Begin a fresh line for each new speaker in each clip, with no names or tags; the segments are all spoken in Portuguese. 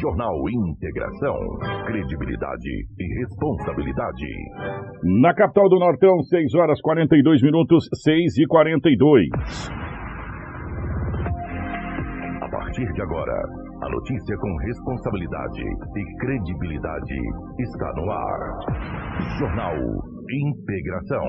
Jornal Integração. Credibilidade e responsabilidade.
Na capital do Nortão, 6 horas 42 minutos, 6 e 42.
A partir de agora, a notícia com responsabilidade e credibilidade está no ar. Jornal Integração.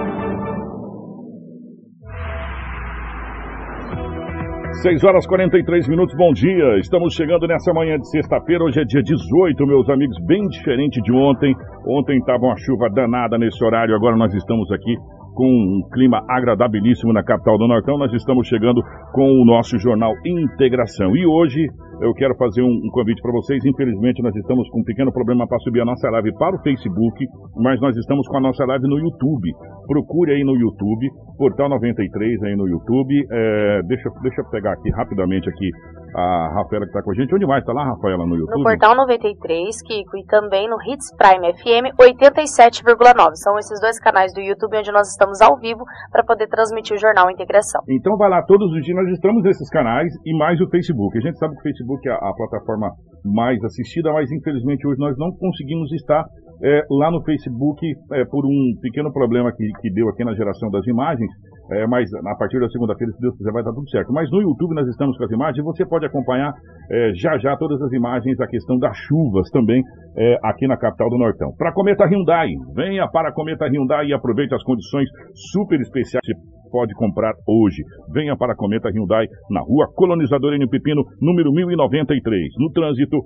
6 horas 43 minutos, bom dia. Estamos chegando nessa manhã de sexta-feira. Hoje é dia 18, meus amigos, bem diferente de ontem. Ontem estava uma chuva danada nesse horário, agora nós estamos aqui com um clima agradabilíssimo na capital do Nortão. Nós estamos chegando com o nosso jornal Integração. E hoje eu quero fazer um, um convite para vocês. Infelizmente, nós estamos com um pequeno problema para subir a nossa live para o Facebook, mas nós estamos com a nossa live no YouTube. Procure aí no YouTube, Portal 93 aí no YouTube. É, deixa, deixa eu pegar aqui rapidamente aqui a Rafaela que está com a gente. Onde mais? Está lá, Rafaela, no YouTube?
No Portal 93, Kiko, e também no Hits Prime FM 87,9. São esses dois canais do YouTube onde nós estamos ao vivo para poder transmitir o Jornal Integração.
Então vai lá, todos os dias nós estamos nesses canais e mais o Facebook. A gente sabe que o Facebook é a, a plataforma mais assistida, mas infelizmente hoje nós não conseguimos estar é, lá no Facebook é, por um pequeno problema que, que deu aqui na geração das imagens. É, mas a partir da segunda-feira, se Deus quiser, vai dar tudo certo. Mas no YouTube nós estamos com as imagens e você pode acompanhar é, já já todas as imagens, a questão das chuvas também é, aqui na capital do Nortão. Para a Cometa Hyundai, venha para a Cometa Hyundai e aproveite as condições super especiais que pode comprar hoje. Venha para a Cometa Hyundai na rua Colonizador N. Pepino, número 1093. No trânsito,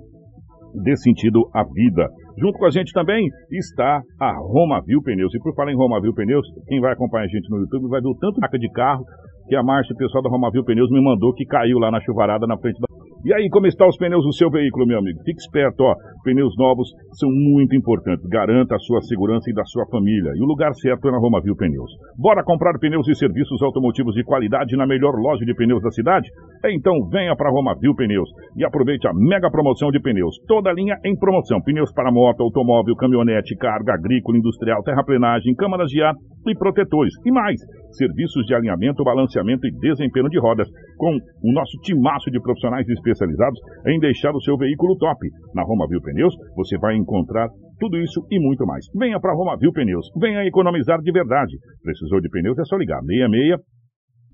dê sentido à vida. Junto com a gente também está a Romavil Pneus. E por falar em Romavil Pneus, quem vai acompanhar a gente no YouTube vai ver o tanto de marca de carro que a Márcia, o pessoal da Romavil Pneus, me mandou que caiu lá na chuvarada na frente da. E aí, como estão os pneus do seu veículo, meu amigo? Fique esperto, ó. Pneus novos são muito importantes. Garanta a sua segurança e da sua família. E o lugar certo é na Romavil Pneus. Bora comprar pneus e serviços automotivos de qualidade na melhor loja de pneus da cidade? Então venha para Romavil Pneus e aproveite a mega promoção de pneus. Toda linha em promoção. Pneus para moto, automóvel, caminhonete, carga, agrícola, industrial, terraplenagem, câmaras de ar e protetores. E mais, serviços de alinhamento, balanceamento e desempenho de rodas, com o nosso timaço de profissionais especializados em deixar o seu veículo top. Na Romavil Pneus, você vai encontrar tudo isso e muito mais. Venha para Romavil Pneus, venha economizar de verdade. Precisou de pneus, é só ligar 66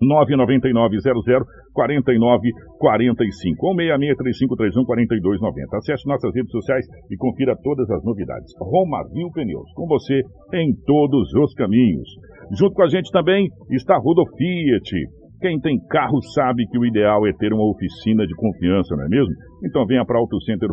999 49 45 ou 663531 4290. Acesse nossas redes sociais e confira todas as novidades. Romavil Pneus, com você em todos os caminhos. Junto com a gente também está Rodo Fiat. Quem tem carro sabe que o ideal é ter uma oficina de confiança, não é mesmo? Então venha para Auto Center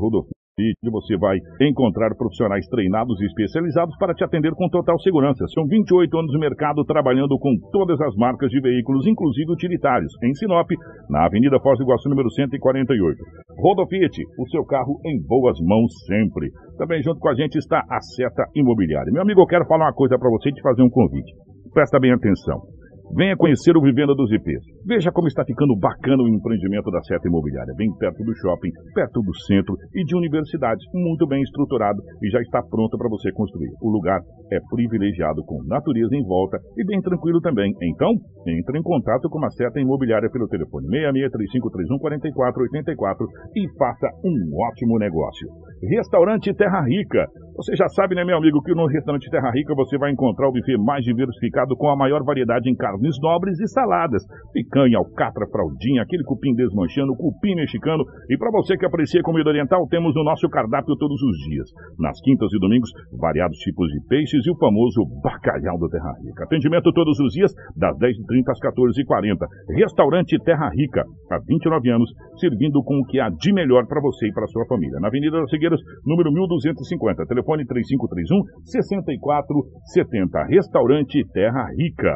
que você vai encontrar profissionais treinados e especializados para te atender com total segurança. São 28 anos de mercado trabalhando com todas as marcas de veículos, inclusive utilitários, em Sinop, na Avenida Foz do Iguaçu, número 148. Rodo Fiat, o seu carro em boas mãos sempre. Também junto com a gente está a Seta Imobiliária. Meu amigo, eu quero falar uma coisa para você e te fazer um convite. Presta bem atenção. Venha conhecer o Vivenda dos IPs. Veja como está ficando bacana o empreendimento da Seta Imobiliária, bem perto do shopping, perto do centro e de universidades, muito bem estruturado e já está pronto para você construir. O lugar é privilegiado com natureza em volta e bem tranquilo também. Então, entre em contato com a Seta Imobiliária pelo telefone 6635314484 e faça um ótimo negócio. Restaurante Terra Rica. Você já sabe, né, meu amigo, que no restaurante Terra Rica você vai encontrar o buffet mais diversificado com a maior variedade em carnes nobres e saladas. Picanha, alcatra, fraldinha, aquele cupim desmanchando, cupim mexicano. E para você que aprecia comida oriental, temos o nosso cardápio todos os dias. Nas quintas e domingos, variados tipos de peixes e o famoso bacalhau do Terra Rica. Atendimento todos os dias, das 10h30 às 14h40. Restaurante Terra Rica, há 29 anos, servindo com o que há de melhor para você e para sua família. Na Avenida das Figueiras, número 1250. Telefone 3531 6470. Restaurante Terra Rica.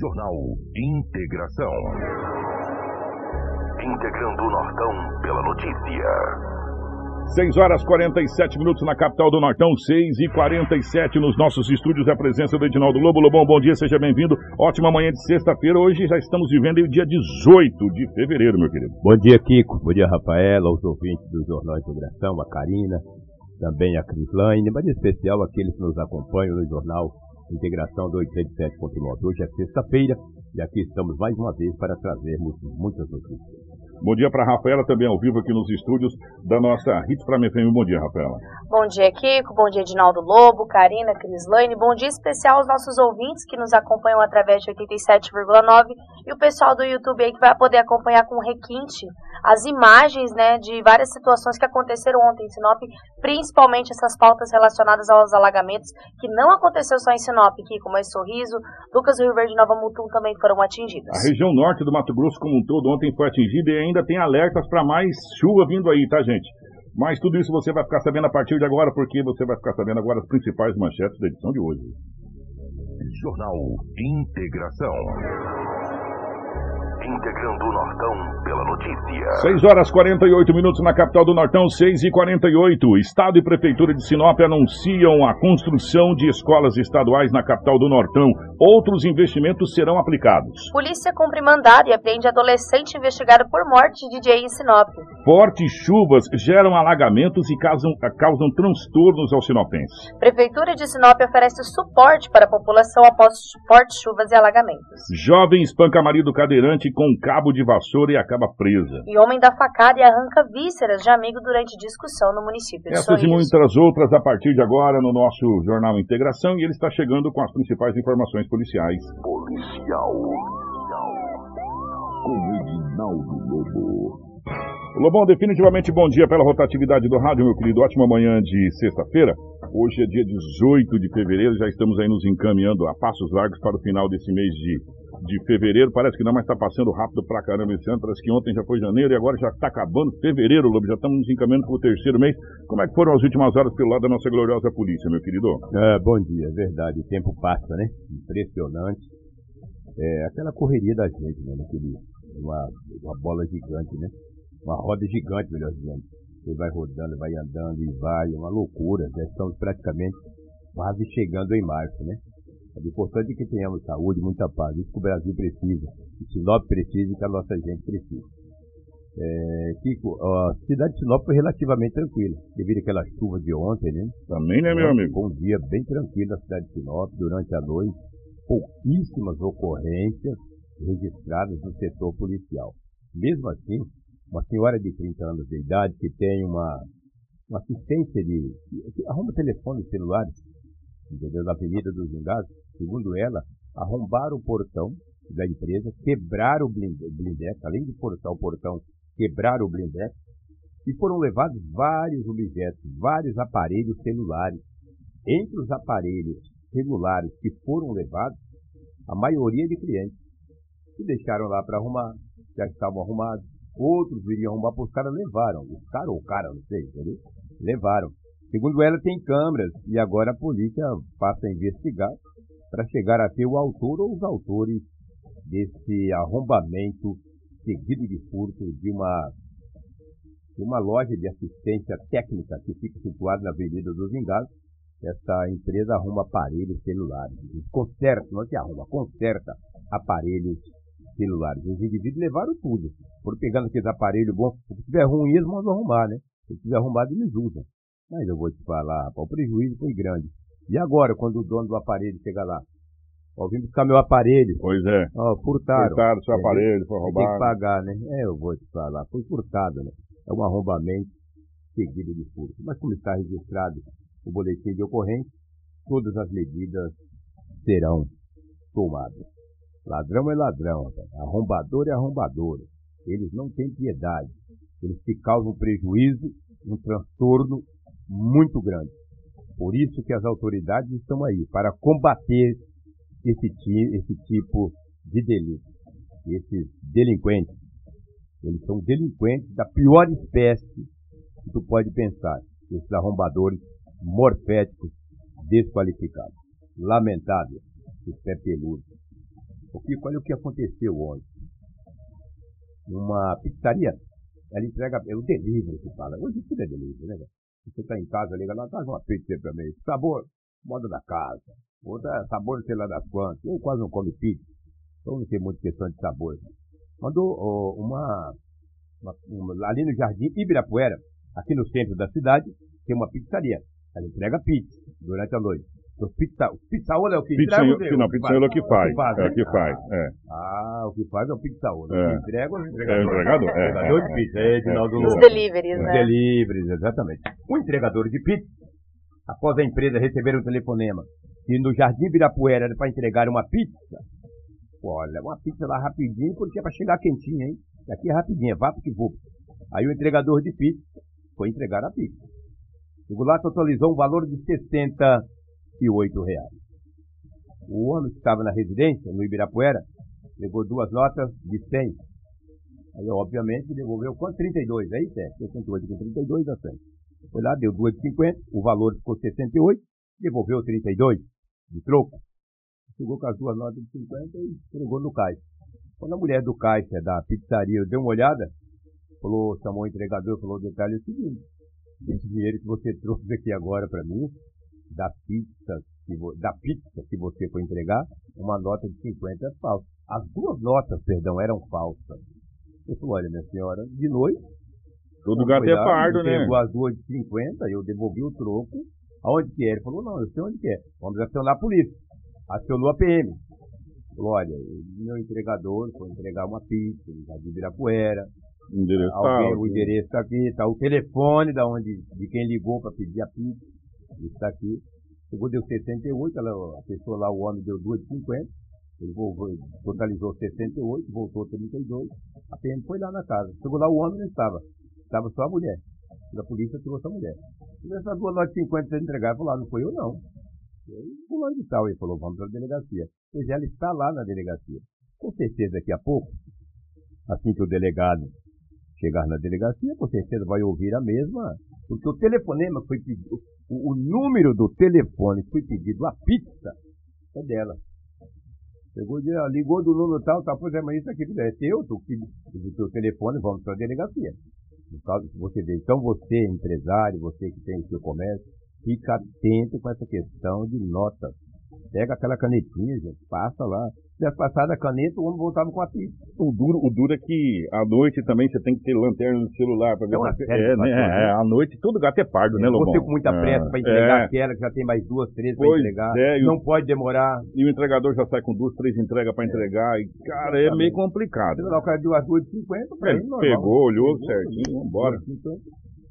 Jornal Integração. Integrando o Nortão pela notícia.
6 horas 47 minutos na capital do Nortão, 6 e 47 nos nossos estúdios. A presença do Edinaldo Lobo. Lobão, bom dia, seja bem-vindo. Ótima manhã de sexta-feira. Hoje já estamos vivendo o dia 18 de fevereiro, meu querido.
Bom dia, Kiko. Bom dia, Rafaela, aos ouvintes do Jornal Integração, a Karina, também a Crislaine, mas em especial aqueles que nos acompanham no Jornal Integração do 87.9. Hoje é sexta-feira e aqui estamos mais uma vez para trazermos muitas notícias.
Bom dia para a Rafaela, também ao vivo aqui nos estúdios da nossa Hits Prime FM. Bom dia, Rafaela.
Bom dia, Kiko. Bom dia, Edinaldo Lobo, Karina, Crislaine. Bom dia especial aos nossos ouvintes que nos acompanham através de 87,9 e o pessoal do YouTube aí que vai poder acompanhar com requinte as imagens né, de várias situações que aconteceram ontem em Sinop, principalmente essas pautas relacionadas aos alagamentos, que não aconteceu só em Sinop, Kiko, mas Sorriso, Lucas Rio Verde e Nova Mutum também foram atingidas.
A região norte do Mato Grosso como um todo ontem foi atingida e ainda tem alertas para mais chuva vindo aí, tá, gente? Mas tudo isso você vai ficar sabendo a partir de agora, porque você vai ficar sabendo agora as principais manchetes da edição de hoje.
Jornal Integração. Integrando o Nortão pela notícia.
6 horas 48 minutos na capital do Nortão, 6 e 48. Estado e Prefeitura de Sinop anunciam a construção de escolas estaduais na capital do Nortão. Outros investimentos serão aplicados.
Polícia cumpre mandado e apreende adolescente investigado por morte de DJ em Sinop.
Fortes chuvas geram alagamentos e causam, causam transtornos aos sinopenses.
Prefeitura de Sinop oferece suporte para a população após fortes chuvas e alagamentos.
Jovem espanca marido cadeirante com um cabo de vassoura e acaba presa.
E homem dá facada e arranca vísceras de amigo durante discussão no município de
Essas e muitas outras a partir de agora no nosso Jornal Integração e ele está chegando com as principais informações policiais.
Policial. Com Edinaldo Lobo.
Lobão, definitivamente bom dia pela rotatividade do rádio, meu querido. Ótima manhã de sexta-feira. Hoje é dia 18 de fevereiro, já estamos aí nos encaminhando a passos largos para o final desse mês de, de fevereiro. Parece que não, mas está passando rápido pra caramba esse ano. Parece que ontem já foi janeiro e agora já está acabando fevereiro, Lobo. Já estamos nos encaminhando para o terceiro mês. Como é que foram as últimas horas pelo lado da nossa gloriosa polícia, meu querido?
É, bom dia, é verdade. O tempo passa, né? Impressionante. É aquela correria da gente, né? Naquele, uma, uma bola gigante, né? Uma roda gigante, melhor dizendo. Você vai rodando, vai andando e vai, uma loucura. Já estamos praticamente quase chegando em março, né? É importante que tenhamos saúde, muita paz. Isso que o Brasil precisa, que Sinop precisa e que a nossa gente precisa. É, Kiko, a cidade de Sinop foi relativamente tranquila, devido àquela chuva de ontem, né?
Também, né, meu amigo?
Foi um dia bem tranquilo na cidade de Sinop, durante a noite, pouquíssimas ocorrências registradas no setor policial. Mesmo assim, uma senhora de 30 anos de idade que tem uma, uma assistência de, arruma telefones celulares, entendeu? Na Avenida dos Vingados, segundo ela, arrombaram o portão da empresa, quebraram o blinde- blindex, além de forçar o portão, quebraram o blindex, e foram levados vários objetos, vários aparelhos celulares. Entre os aparelhos celulares que foram levados, a maioria de clientes que deixaram lá para arrumar, já estavam arrumados. Outros viriam arrumar, porque os caras levaram. Os caras ou o cara, não sei, entendeu? Levaram. Segundo ela, tem câmeras e agora a polícia passa a investigar para chegar a ter o autor ou os autores desse arrombamento seguido de furto de uma, de uma loja de assistência técnica que fica situada na Avenida dos Vingados. Essa empresa arruma aparelhos celulares. Conserta, não é que arruma, conserta aparelhos celulares. Os indivíduos levaram tudo. Foram pegando aqueles aparelhos bons. Se tiver ruim, eles mandam arrumar, né? Se tiver arrumado, eles usam. Mas eu vou te falar, o prejuízo foi grande. E agora, quando o dono do aparelho chega lá? Ó, vim buscar meu aparelho.
Pois é.
Ó, furtaram.
Furtaram seu aparelho, foi
Você tem que
roubado.
pagar, né? É, eu vou te falar. Foi furtado, né? É um arrombamento seguido de furto. Mas como está registrado o boletim de ocorrência, todas as medidas serão tomadas. Ladrão é ladrão, arrombador é arrombador. Eles não têm piedade. Eles te causam prejuízo, um transtorno muito grande. Por isso que as autoridades estão aí, para combater esse, ti- esse tipo de delito. Esses delinquentes, eles são delinquentes da pior espécie que tu pode pensar. Esses arrombadores morféticos desqualificados. Lamentável, esse pé peludo. O que, olha o que aconteceu ontem. Numa pizzaria Ela entrega, é o delivery que fala. Hoje tudo é delivery, né? Você está em casa, liga lá, traz uma pizza para mim. Sabor, moda da casa. Outra, sabor, sei lá das quantas. Eu quase não come pizza. Então não tem muita questão de sabor. Mandou oh, uma, uma, uma, ali no Jardim Ibirapuera, aqui no centro da cidade, tem uma pizzaria. Ela entrega pizza durante a noite. Então, pizza, pizzaola é o que
pizza, entrega? Não, pizzaola é o que faz. Que faz é o que faz. É.
Ah, o que faz é o pizzaola. É. O que entrega é o entregador.
É o entregador? É.
Entregador de pizza. É, Edinaldo
Os deliveries, né?
Os deliveries, exatamente. O entregador de pizza, após a empresa receber um telefonema e no Jardim Virapuera era para entregar uma pizza, olha, uma pizza lá rapidinho, porque é para chegar quentinha, hein? Aqui é rapidinho, vá porque vou. Aí o entregador de pizza foi entregar a pizza. O lá totalizou um valor de 68 reais. O homem que estava na residência, no Ibirapuera, levou duas notas de 100. Aí, obviamente, devolveu quanto? 32, é isso? É, 68 com 32 a 100. Foi lá, deu duas de 50, o valor ficou 68, devolveu 32 de troco. Chegou com as duas notas de 50 e entregou no caixa. Quando a mulher do caixa da pizzaria deu uma olhada, falou, chamou o entregador, falou o detalhe é o seguinte, esse dinheiro que você trouxe aqui agora para mim, da pizza, que da pizza que você foi entregar, uma nota de 50 é falsa. As duas notas, perdão, eram falsas. Eu falei, olha, minha senhora, de noite.
Tudo gato é pardo, né?
Pegou as duas de 50, eu devolvi o troco. Aonde que é? Ele falou, não, eu sei onde que é. Vamos acionar a polícia. Acionou a PM. Falou, olha, meu entregador foi entregar uma pizza, de Ibirapuera.
Endereço
Alguém, tá, o endereço está aqui, está o telefone da onde, de quem ligou para pedir a pizza. Está aqui. Chegou, deu 68, ela, a pessoa lá, o homem, deu 2 de 50. Ele voltou, totalizou 68, voltou 32. A PM foi lá na casa. Chegou lá, o homem não estava. Estava só a mulher. A polícia trouxe a mulher. Essas duas notas de 50 para entregar, falou, ah, não foi eu não. Fulano de tal. Ele falou, vamos para a delegacia. Pois ela está lá na delegacia. Com certeza daqui a pouco, assim que o delegado chegar na delegacia, com certeza vai ouvir a mesma, porque o telefonema foi pedido, o, o número do telefone que foi pedido, a pizza, é dela. Chegou, ligou do número tal, tal, pois é, mas isso aqui é teu, tu o teu telefone, vamos para a delegacia. No caso, você vê, então você, empresário, você que tem o seu comércio, fica atento com essa questão de notas. Pega aquela canetinha, gente, passa lá, tivesse passado a caneta, o homem voltava com a pizza.
O duro, o duro é que à noite também você tem que ter lanterna no celular para ver.
É, é, né,
é, à noite todo gato é pardo, né, Lobão?
Você com muita pressa é, para entregar é. aquela que já tem mais duas, três para entregar. É, não o, pode demorar.
E o entregador já sai com duas, três entregas para entregar. E, cara, é meio complicado.
O cara deu as duas de 50
para ele. Pegou, olhou certinho, vambora.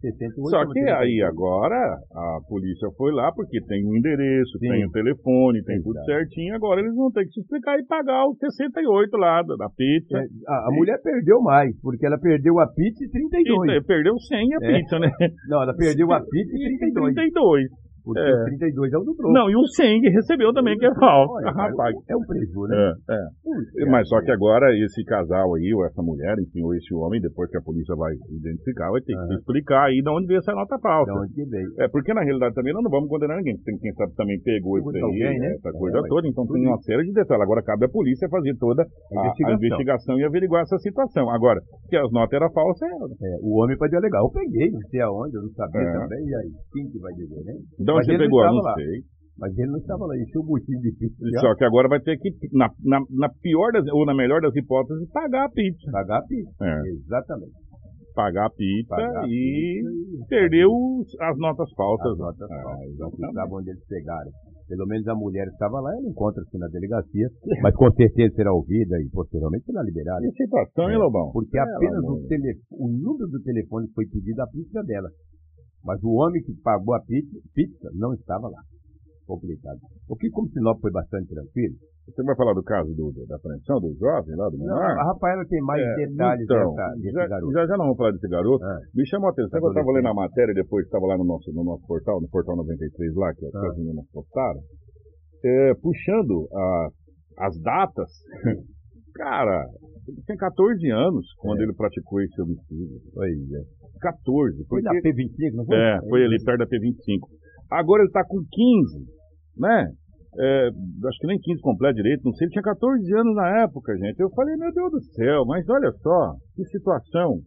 68,
Só que aí agora a polícia foi lá porque tem o um endereço, Sim. tem o um telefone, tem Exato. tudo certinho. Agora eles vão ter que se explicar e pagar os 68 lá da pizza. É,
a, a mulher perdeu mais, porque ela perdeu a pizza e 32.
Pizza, perdeu 100 a é. pizza, né?
Não, ela perdeu a pizza e 32.
32.
Porque é. o 32 é o do troco.
Não, e o 100 recebeu também, que é falso.
Olha, rapaz. É um prejuízo, né?
É, é. Mas só que agora esse casal aí, ou essa mulher, enfim, ou esse homem, depois que a polícia vai identificar, vai ter que explicar aí de onde veio essa nota falsa.
De onde veio.
É, porque na realidade também nós não vamos condenar ninguém. Tem quem sabe também pegou isso aí, alguém, né? essa coisa é, toda. Então tem uma série de detalhes. Agora cabe à polícia fazer toda a, investigação. a investigação e averiguar essa situação. Agora, que as notas eram falsas,
é, é. O homem pode alegar. Eu peguei, não sei aonde, eu não sabia é. também. E aí, quem que vai dizer, né?
Então Mas você pegou, não sei.
Mas ele não estava lá, encheu o buchinho de pizza.
Só que agora vai ter que, na, na, na, pior das, ou na melhor das hipóteses, pagar a pizza.
Pagar a pizza,
é.
exatamente.
Pagar a pizza, pagar e, pizza e perdeu as notas falsas. As
notas é, falsas, não sabe onde eles pegaram. Pelo menos a mulher estava lá, ela encontra-se na delegacia, mas com certeza será ouvida e posteriormente será liberada.
Que situação, hein, Lobão?
Porque é, apenas o, telefone, o número do telefone foi pedido à pizza dela. Mas o homem que pagou a pizza, pizza não estava lá complicado. Porque como Sinop foi bastante tranquilo.
Você vai falar do caso do, do, da apreensão do jovem lá do
Menor? a Rafaela tem mais é, detalhes então, dessa, desse
já,
garoto.
Já, já não vamos falar desse garoto. Ah. Me chamou a atenção, eu estava lendo a matéria depois estava lá no nosso, no nosso portal, no portal 93 lá, que, ah. as meninas postaram, é, puxando a, as datas. Cara, ele tinha 14 anos quando é. ele praticou esse homicídio.
Pois é.
14.
Foi na P25, não foi?
É, foi ali perto da P25. Agora ele está com 15, né? É, acho que nem 15 completo direito, não sei, ele tinha 14 anos na época, gente. Eu falei, meu Deus do céu, mas olha só, que situação.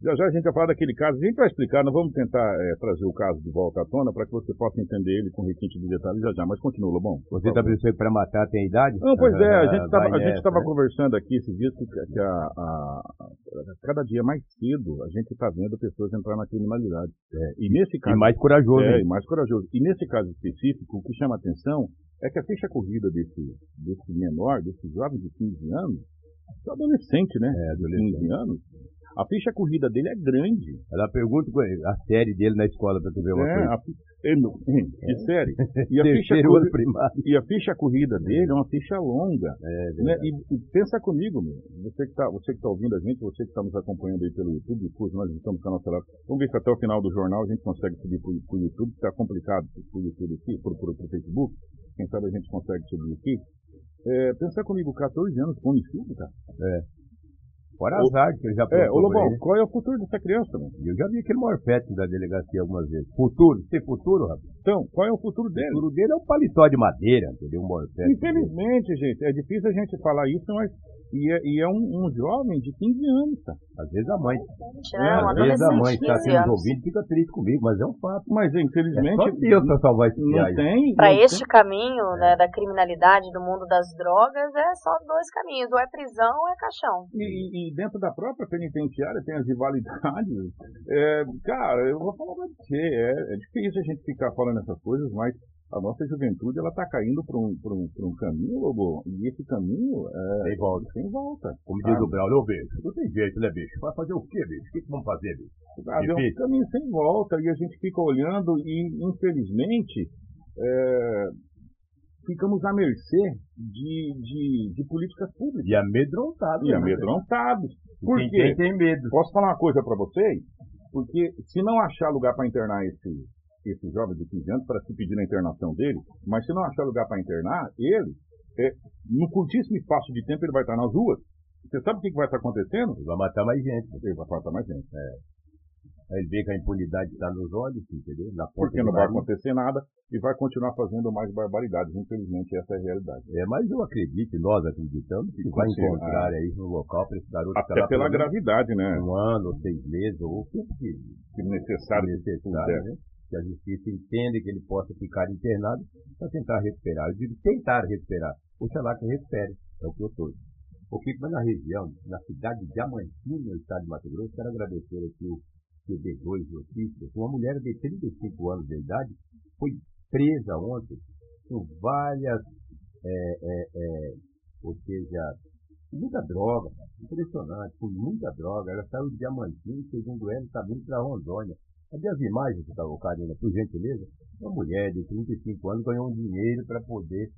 Já já a gente vai falar daquele caso, a gente vai explicar, nós vamos tentar é, trazer o caso de volta à tona para que você possa entender ele com requinte de detalhes já já, mas continua, Lobão.
Você está pensando que para matar tem idade?
Não, pois é, a
Ah,
gente estava
né?
conversando aqui esses dias que, que a, a- a- cada dia mais cedo a gente está vendo pessoas entrar na criminalidade. É, e nesse
E
caso.
mais corajoso.
É, e mais corajoso. E nesse caso específico, o que chama atenção é que a ficha corrida desse, desse menor, desse jovem de 15 anos, adolescente, né?
É, adolescente.
15 anos, a ficha corrida dele é grande.
Ela pergunta é a série dele na escola para tu ver uma
É,
coisa.
a, fi- é, de série. E a, ficha corrida, e a ficha corrida dele é uma ficha longa.
É,
né? E, e pensa comigo, meu. Você que está tá ouvindo a gente, você que está nos acompanhando aí pelo YouTube, curso, nós estamos com a nossa live. Vamos ver se até o final do jornal a gente consegue subir para o YouTube, está complicado para o YouTube aqui, para o Facebook. Quem sabe a gente consegue subir aqui. É, pensa comigo, 14 anos com homicídio, cara.
Fora
O-
azar que ele já
É, ô Lobão, qual é o futuro dessa criança?
Eu já vi aquele morfete da delegacia algumas vezes. Futuro, tem futuro, rapaz?
Então, qual é o futuro
O
dele?
futuro dele é um paletó de madeira, entendeu? Um morfete.
Infelizmente, gente, é difícil a gente falar isso, mas. E é, e é um, um jovem de 15 anos, cara.
Às vezes a mãe,
É,
né? Um
às vezes a mãe está
15
aqui nos
anos.
ouvindo fica triste comigo, mas é um fato.
Mas
É
infelizmente.
só Deus para salvar esse
não tem.
Para este
tem-
caminho, né, da criminalidade, do mundo das drogas, é só dois caminhos, ou é prisão ou é caixão.
E, e- e dentro da própria penitenciária tem as rivalidades. É, cara, eu vou falar pra você, é, é difícil a gente ficar falando essas coisas, mas a nossa juventude ela tá caindo para um, pra um, pra um caminho, Lobo, e esse caminho é
Sem volta.
sem volta.
Como
Ah,
diz o Braulio, bicho, não tem jeito, né, bicho? Vai fazer o quê, bicho? O que, que vamos fazer, bicho?
sabe, é um caminho sem volta e a gente fica olhando e, infelizmente, é, ficamos à mercê de, de, de políticas públicas
E amedrontado.
e
né?
amedrontados. Por
Quem
quê?
tem, tem medo.
Posso falar uma coisa para vocês? Porque se não achar lugar para internar esse, esse jovem de 15 anos, para se pedir a internação dele, mas se não achar lugar para internar ele, é, no curtíssimo espaço de tempo ele vai estar nas ruas. Você sabe o que, vai estar acontecendo?
Vai matar mais gente.
Ele vai matar mais gente.
Aí ele vê que a impunidade está nos olhos, entendeu? Na
Porque não vai acontecer nada e vai continuar fazendo mais barbaridades. Infelizmente, essa é a realidade.
É, mas eu acredito, nós acreditamos, que
Que
vai encontrar aí no local para esse garoto
Até pela gravidade, né?
um ano, ou seis meses, ou o tempo que
Que necessário
necessário,
puder.
né? Que a justiça entende que ele possa ficar internado para tentar recuperar. Eu digo tentar recuperar. Oxalá que recupere. É o que eu estou. O que na região, na cidade de Diamantina, no estado de Mato Grosso, quero agradecer aqui o QB2 Notícias. Uma mulher de 35 anos de idade foi presa ontem com várias, é, é, é, ou seja, muita droga, impressionante, com muita droga. Ela saiu de Diamantina, segundo ela, está vindo para Rondônia. Cadê as imagens que estava Karina, por gentileza? Uma mulher de 35 anos ganhou um dinheiro para poder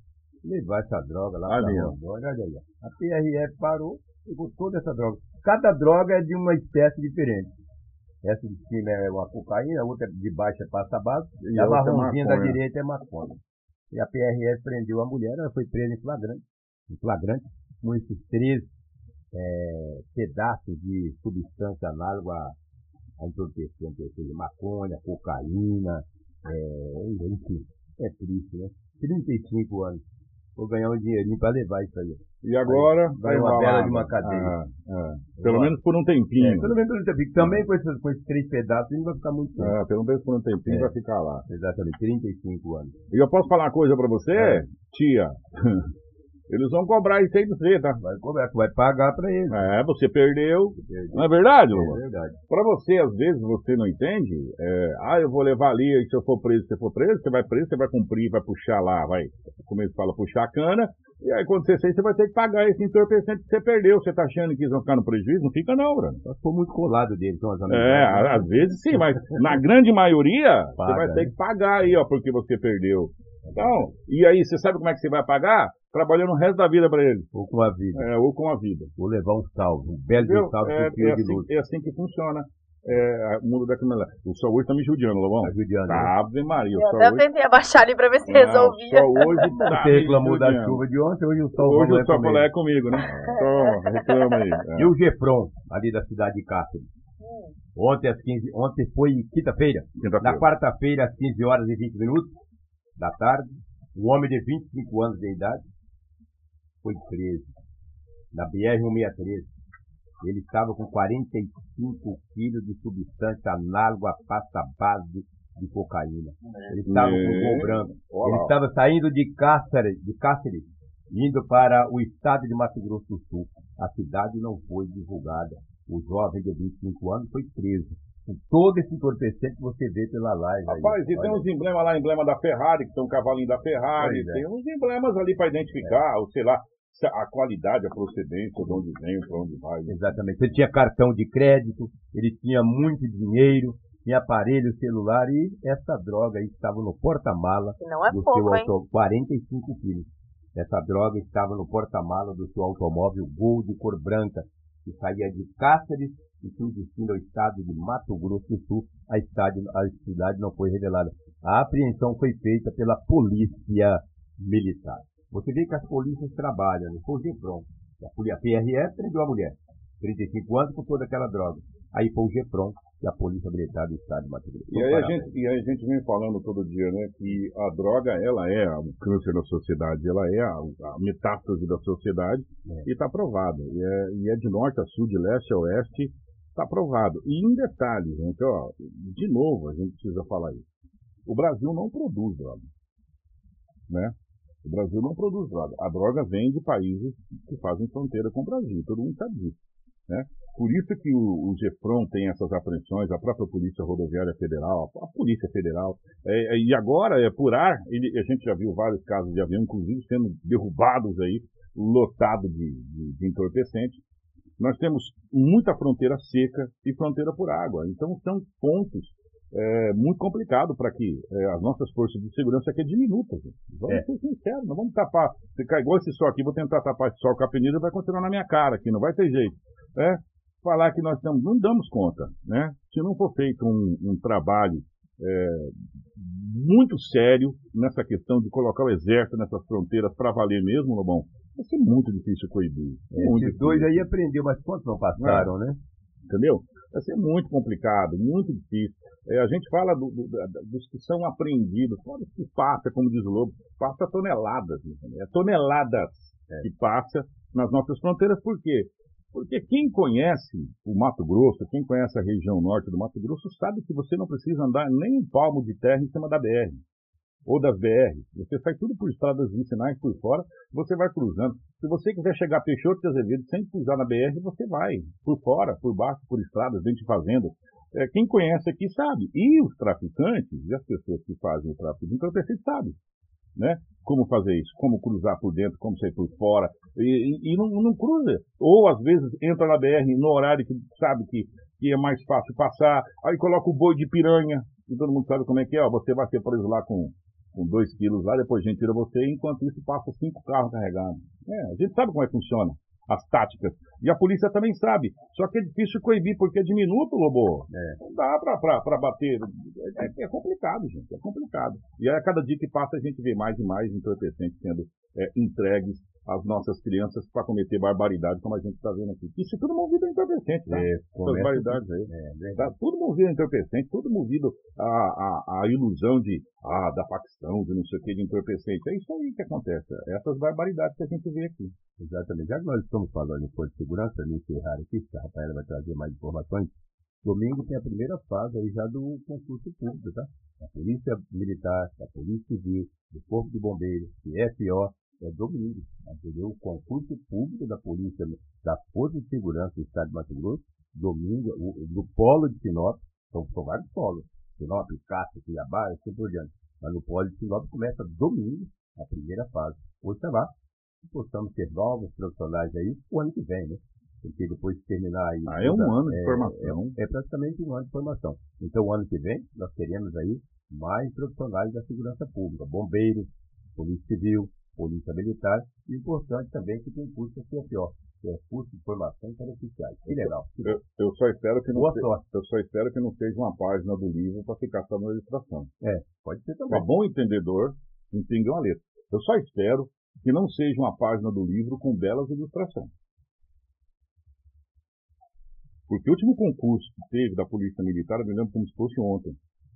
levar essa droga lá para. Rondônia. Olha aí. A PRF parou, pegou toda essa droga. Cada droga é de uma espécie diferente. Essa de cima é uma cocaína, a outra de baixo é passa base, e a
é
marronzinha da direita é maconha. E a PRF prendeu a mulher, ela foi presa em flagrante, em flagrante com esses três é, pedaços de substância análoga a, a entorpecente, ou seja, maconha, cocaína, é, enfim, é triste, né? 35 anos. Vou ganhar um dinheirinho para levar isso aí.
E agora
Vai uma bela de uma cadeia.
Ah, ah. Pelo menos por um tempinho.
É, pelo menos ele fica. Também com esses, com esses três pedaços, não vai ficar muito tempo.
É, pelo menos por um tempinho
É.
vai ficar lá.
Exatamente, 35 anos.
E eu posso falar uma coisa pra você,
É.
tia? Eles vão cobrar isso aí de você, tá?
Vai cobrar, vai pagar para ele.
É, você perdeu. Não é verdade,
É
Lula?
verdade.
Pra você, às vezes, você não entende. é, ah, eu vou levar ali, e se eu for preso, você for preso, você vai preso, você vai cumprir, vai puxar lá, vai. Como eles falam, puxar a cana. E aí, quando você sair, você vai ter que pagar esse entorpecente que você perdeu. Você tá achando que eles vão ficar no prejuízo? Não fica, não, Bruno.
Só ficou muito colado dele, então as
É,
amizades, né?
às vezes sim, mas na grande maioria, você
Paga,
vai ter
né?
que pagar aí, ó, porque você perdeu. Então, e aí, você sabe como é que você vai pagar? Trabalhando o resto da vida pra ele.
Ou com a vida.
É, ou com a vida.
Vou levar um salve, um belo de
Entendeu?
um salve
É, é
de
assim,
luz.
é assim que funciona é, o mundo da criminalidade. O sol hoje tá me judiando, Lobão.
Tá judiando, né?
Ave Maria, o
Eu
sol
até
hoje...
tentei abaixar ali pra ver se
Não,
resolvia.
o sol hoje tá
Você reclamou da chuva de ontem, hoje o sol
Hoje o sol é comigo, né? Então, reclama aí. É.
E o Gefron, ali da cidade de Cáceres. Ontem, às 15, ontem foi quinta-feira. Na
Quinta-feira.
quarta-feira, às 15 horas e 20 minutos da tarde, um homem de 25 anos de idade foi preso na BR-163. Ele estava com 45 quilos de substância análoga a pasta base de cocaína. Ele estava com o branco. Ele estava saindo de Cáceres, de Cáceres, indo para o estado de Mato Grosso do Sul. A cidade não foi divulgada. O jovem de 25 anos foi preso. Com todo esse entorpecente que você vê pela live.
Rapaz,
aí.
e tem uns emblemas lá, emblema da Ferrari, que tem um cavalinho da Ferrari,
Pois é.
tem uns emblemas ali para identificar, ou sei lá, se a qualidade, a procedência, de onde vem, para onde vai. né?
Exatamente. Ele tinha cartão de crédito, ele tinha muito dinheiro, tinha aparelho celular e essa droga aí estava no porta-mala
é
do
pouco,
seu
hein?
automóvel. 45 quilos. Essa droga estava no porta-mala do seu automóvel Gol de cor branca, que saía de Cáceres e tinha destino ao estado de Mato Grosso do Sul. A, estade- a cidade não foi revelada. A apreensão foi feita pela polícia militar. Você vê que as polícias trabalham, né? Foi o GEPRON. A polícia PRF prendeu a mulher, 35 anos, com toda aquela droga. Aí foi o GEPRON, que é a Polícia Militar do Estado de Mato Grosso.
E aí, a gente, e aí a gente vem falando todo dia, né, que a droga, ela é o câncer da sociedade, ela é a, a metástase da sociedade
É.
e está provado. E é, e é de norte a sul, de leste a oeste, está provado. E em detalhe, gente, ó, de novo a gente precisa falar isso. O Brasil não produz droga, né? O Brasil não produz droga. A droga vem de países que fazem fronteira com o Brasil, todo mundo sabe disso. Né? Por isso que o, o tem essas apreensões, a própria Polícia Rodoviária Federal, a Polícia Federal, é, é, e agora é por ar, ele- a gente já viu vários casos de avião, inclusive sendo derrubados aí, lotado de, de, de entorpecente. Nós temos muita fronteira seca e fronteira por água, então são pontos é, muito complicados para que é, as nossas forças de segurança aqui é diminuta. Gente. Vamos
É.
ser sinceros, não vamos tapar, ficar igual esse sol aqui, vou tentar tapar esse sol com a peneira vai continuar na minha cara aqui, não vai ter jeito né, falar que nós estamos, não damos conta, né? Se não for feito um, um trabalho é, muito sério nessa questão de colocar o exército nessas fronteiras para valer mesmo, Lobão, vai ser muito difícil coibir.
É, Esses dois
difícil,
aí aprendeu, mas quantos não passaram, né?
entendeu? Vai ser muito complicado, muito difícil. É, a gente fala do- do- da- dos que são apreendidos, fora os que passa, como diz o Lobo, passa toneladas? É toneladas que passa nas nossas fronteiras, por quê? Porque quem conhece o Mato Grosso, quem conhece a região norte do Mato Grosso, sabe que você não precisa andar nem um palmo de terra em cima da BR ou das BR. Você sai tudo por estradas vicinais por fora, você vai cruzando. Se você quiser chegar a Peixoto de Azevedo sem pisar na BR, você vai por fora, por baixo, por estradas, dentro de fazenda. É, quem conhece aqui sabe. E os traficantes, e as pessoas que fazem o tráfico de entorpecentes sabem. Né? Como fazer isso, como cruzar por dentro, como sair por fora, e, e- e não, não cruza. Ou às vezes entra na BR no horário que sabe que, que é mais fácil passar, aí coloca o boi de piranha, e todo mundo sabe como é que é, ó, você vai ser preso lá com, com dois quilos lá, depois a gente tira você, enquanto isso passa cinco carros carregados. É, a gente sabe como é que funciona as táticas. E a polícia também sabe. Só que é difícil coibir, porque é diminuto, Lobo.
É.
Não dá pra, pra, pra bater. É, é complicado, gente. É complicado. E aí, a cada dia que passa, a gente vê mais e mais entorpecentes sendo é, entregues às nossas crianças para cometer barbaridade, como a gente está vendo aqui. Isso é tudo movido a entorpecente, tá?
É,
Essas
começa-
barbaridades aí.
É, né?
Tá tudo movido a entorpecente, tudo movido a, a, a ilusão de, ah, da facção, de não sei o que, de entorpecente. É isso aí que acontece. Essas barbaridades que a gente vê aqui.
Exatamente. Já que nós estamos falando em de Segurança, me encerrar aqui, a Rafaela vai trazer mais informações, domingo tem a primeira fase aí já do concurso público, tá? A Polícia Militar, a Polícia Civil, o Corpo de Bombeiros, CFO, é domingo, entendeu? O concurso público da Polícia, da Força de Segurança do Estado de Mato Grosso, domingo, o, do Polo de Sinop, são, são vários polos, Sinop, Cássio, Cuiabá, e assim por diante. Mas no Polo de Sinop começa domingo, a primeira fase. Hoje está lá, possamos ter novos profissionais aí o ano que vem, né? Porque depois de terminar aí.
Ah, é um
toda-
ano de
é-
formação.
É, é praticamente um ano de formação. Então, o ano que vem, nós teremos aí mais profissionais da segurança pública, bombeiros, polícia civil, polícia militar, e importante também que tem curso da CFO, que é curso de formação para oficiais. Que legal.
Eu, eu só espero que não
Boa
se-
sorte.
eu só espero que não seja uma página do livro para ficar só na ilustração.
Pode ser também.
Para bom entendedor, entende uma letra. Eu só espero que não seja uma página do livro com belas ilustrações. Porque o último concurso que teve da Polícia Militar, eu me lembro como se fosse ontem.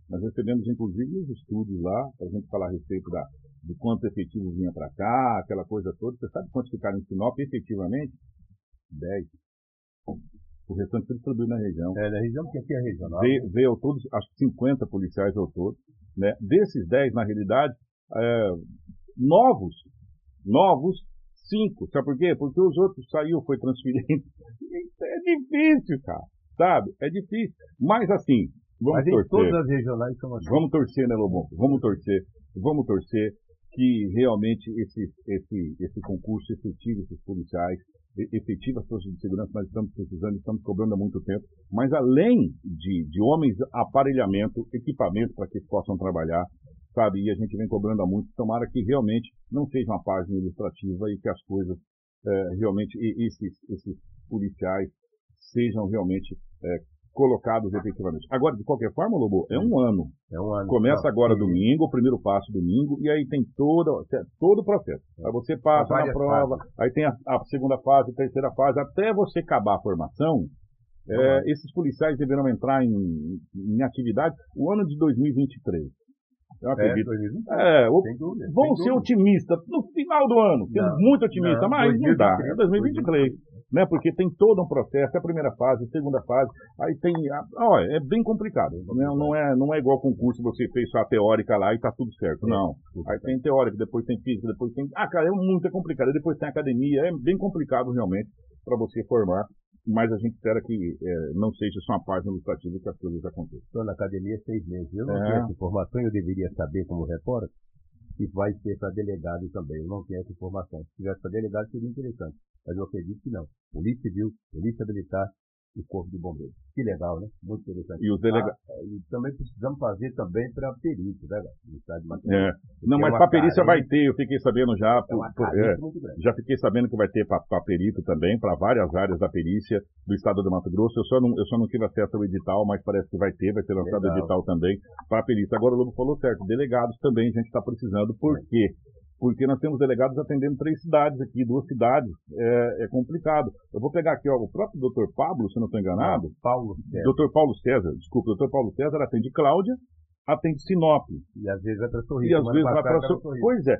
Nós recebemos, inclusive, os estudos lá, para a gente falar a respeito da, de quantos efetivos vinha para cá, aquela coisa toda. Você sabe quantos ficaram em Sinop efetivamente? Dez. O restante foi distribuído na região.
É, na região que aqui é regional.
Veio, veio ao todo, acho que 50 policiais ao todo. Né? Desses 10, na realidade, é, novos, novos, cinco. Sabe por quê? Porque os outros saiu, foi transferido. é difícil, cara. Sabe? É difícil. Mas assim, vamos
Mas
torcer.
todas as regionais são assim.
Vamos torcer, né, Lobão? Vamos torcer. Vamos torcer que realmente esse, esse, esse concurso efetivo, esses policiais, efetiva as forças de segurança, nós estamos precisando, estamos cobrando há muito tempo. Mas além de, de homens, aparelhamento, equipamento para que possam trabalhar, sabe? E a gente vem cobrando há muito. Tomara que realmente não seja uma página ilustrativa e que as coisas eh, realmente, e- esses, esses policiais sejam realmente eh, colocados efetivamente. Agora, de qualquer forma, Lobo, é um ano.
É um ano.
Começa
Não,
agora domingo, o primeiro passo domingo, e aí tem todo, todo o processo. Aí você passa na prova, aí tem a, a segunda fase, a terceira fase, até você acabar a formação, é, esses policiais deverão entrar em, em atividade o ano de 2023. Eu
É,
acredito.
2020.
É, o-
dúvida.
Vamos ser otimistas no final do ano. Temos
Não,
muito otimista,
não,
mas não dá.
2023,
É 2023. Né? Porque tem todo um processo, é a primeira fase, a segunda fase, aí tem. Olha, é bem complicado. Não, não, é, não é igual concurso, você fez só a teórica lá e tá tudo certo. Não. Aí tem teórica, depois tem física, depois tem. Ah, cara, é muito complicado. Aí depois tem academia, é bem complicado realmente para você formar. Mas a gente espera que eh, não seja só uma página ilustrativa que as coisas aconteçam.
Estou na academia seis meses. Eu não
É.
tenho essa informação, eu deveria saber como repórter, que vai ser para delegado também. Eu não tenho essa informação. Se tivesse para delegado, seria interessante. Mas eu acredito que não. Polícia Civil, Polícia Militar e Corpo de Bombeiros. Que legal, né? Muito interessante.
E os delegados.
Ah, e também precisamos fazer também para perito, né, velho? No estado de Mato
É.
Grosso.
Não,
É
mas
uma
para perícia vai ter, eu fiquei sabendo já.
É
por- é. Já fiquei sabendo que vai ter para perito também, para várias áreas da perícia do estado do Mato Grosso. Eu só, não, eu só não tive acesso ao edital, mas parece que vai ter, vai ser lançado o
Legal.
edital também para perícia. Agora o Lobo falou certo, delegados também a gente está precisando. Por quê? Porque nós temos delegados atendendo três cidades aqui, duas cidades. É, é complicado. Eu vou pegar aqui ó, o próprio doutor Pablo, se eu não estou enganado.
Paulo César.
Doutor Paulo César, desculpa, doutor Paulo César atende Cláudia, atende Sinop.
E às vezes vai para Sorriso.
E às vezes vai para.
tava Sorriso.
Pois é,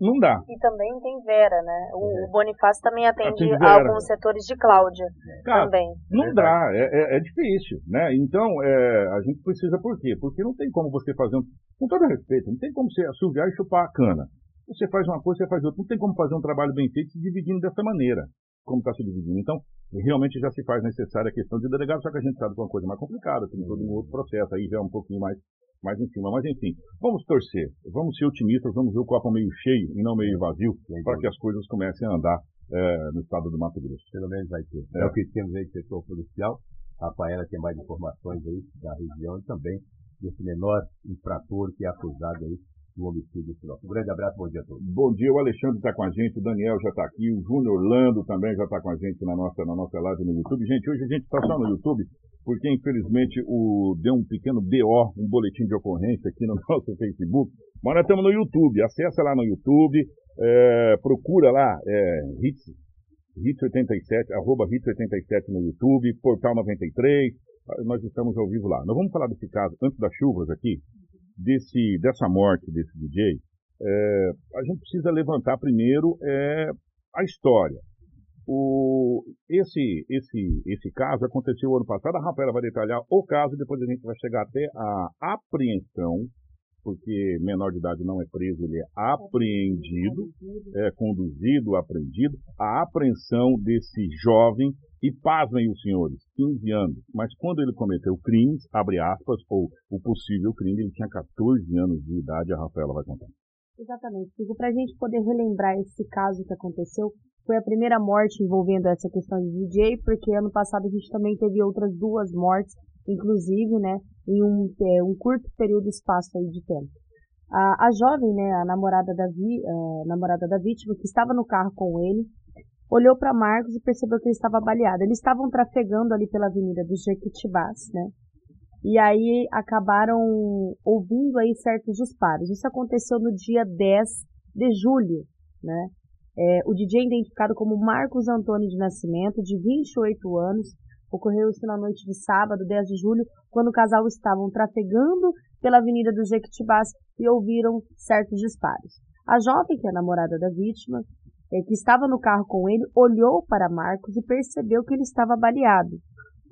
não dá.
E também tem Vera, né? O,
É.
Bonifácio também atende,
Atende
alguns setores de Cláudia
Cara,
também.
Não
verdade.
dá, é, é- é difícil, né? Então, é, a gente precisa por quê? Porque não tem como você fazer um. Com todo respeito, não tem como você assoviar e chupar a cana. Você faz uma coisa, você faz outra. Não tem como fazer um trabalho bem feito se dividindo dessa maneira, como está se dividindo. Então, realmente já se faz necessária a questão de delegado, só que a gente sabe que é uma coisa mais complicada, tem todo um outro processo, aí já é um pouquinho mais, mais em cima. Mas, enfim, vamos torcer, vamos ser otimistas, vamos ver o copo meio cheio e não meio vazio, para que as coisas comecem a andar é, no estado do Mato Grosso.
Pelo menos vai ter.
É.
É, o que temos aí do setor policial. Rafaela tem mais informações aí da região e também desse menor infrator que é acusado aí do homicídio. Um grande abraço, bom dia a todos.
Bom dia, o Alexandre está com a gente, o Daniel já está aqui, o Júnior Orlando também já está com a gente na nossa, na nossa live no YouTube. Gente, hoje a gente está só no YouTube, porque infelizmente o, deu um pequeno BO, um boletim de ocorrência aqui no nosso Facebook. Mas nós estamos no YouTube, acessa lá no YouTube, é, procura lá, é, Hits, Hits87, arroba Hits87 no YouTube, Portal 93, nós estamos ao vivo lá. Nós vamos falar desse caso, antes das chuvas aqui, desse, dessa morte desse DJ, é, a gente precisa levantar primeiro é, a história. O, esse, esse, esse caso aconteceu ano passado, a Rafaela vai detalhar o caso, depois a gente vai chegar até a apreensão, porque menor de idade não é preso, ele é apreendido, é conduzido, apreendido, a apreensão desse jovem, e pasmem os senhores, 15 anos, mas quando ele cometeu crimes, abre aspas, ou o possível crime, ele tinha 14 anos de idade, a Rafaela vai contar.
Exatamente. Digo, para a gente poder relembrar esse caso que aconteceu, foi a primeira morte envolvendo essa questão de DJ, porque ano passado a gente também teve outras duas mortes, inclusive, né, em um, é, um curto período de espaço aí de tempo. A, a jovem, né, a namorada da, vi, a namorada da vítima, que estava no carro com ele, olhou para Marcos e percebeu que ele estava baleado. Eles estavam trafegando ali pela avenida dos Jequitibás, né, e aí acabaram ouvindo aí certos disparos. Isso aconteceu no dia 10 de julho, né? É, o DJ identificado como Marcos Antônio de Nascimento, de 28 anos, ocorreu isso na noite de sábado, 10 de julho, quando o casal estavam trafegando pela Avenida dos Jequitibás e ouviram certos disparos. A jovem, que é a namorada da vítima, é, que estava no carro com ele, olhou para Marcos e percebeu que ele estava baleado.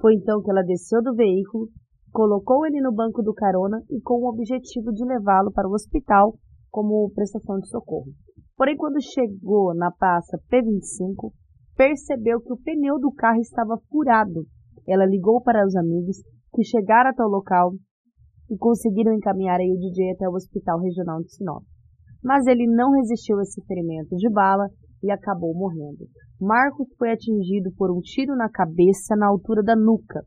Foi então que ela desceu do veículo, colocou ele no banco do carona e com o objetivo de levá-lo para o hospital como prestação de socorro. Porém, quando chegou na praça P25, percebeu que o pneu do carro estava furado. Ela ligou para os amigos que chegaram até o local e conseguiram encaminhar aí o DJ até o Hospital Regional de Sinop. Mas ele não resistiu a esse ferimento de bala e acabou morrendo. Marcos foi atingido por um tiro na cabeça na altura da nuca.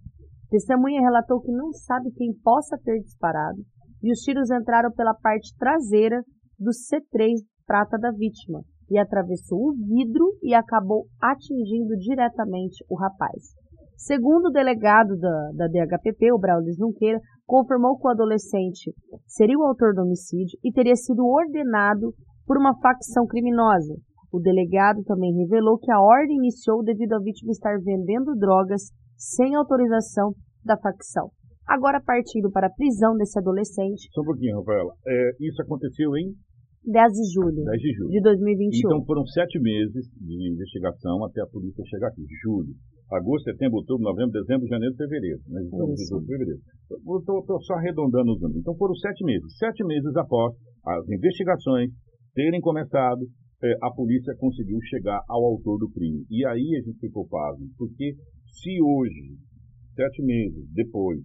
Testemunha relatou que não sabe quem possa ter disparado e os tiros entraram pela parte traseira do C3 prata da vítima e atravessou o vidro e acabou atingindo diretamente o rapaz. Segundo o delegado da, da DHPP, o Braulio Junqueira, confirmou que o adolescente seria o autor do homicídio e teria sido ordenado por uma facção criminosa. O delegado também revelou que a ordem iniciou devido à vítima estar vendendo drogas sem autorização da facção. Agora partindo para a prisão desse adolescente.
Só um pouquinho, Rafaela. É, isso aconteceu em
10 de julho,
10 de julho
de 2021.
Então foram sete meses de investigação até a polícia chegar aqui. Julho agosto, setembro, outubro, novembro, dezembro, janeiro, fevereiro. Né? Estamos em fevereiro. Estou só arredondando os números. Então foram sete meses. Sete meses após as investigações terem começado, eh, a polícia conseguiu chegar ao autor do crime. E aí a gente ficou pasmo, porque se hoje, sete meses depois,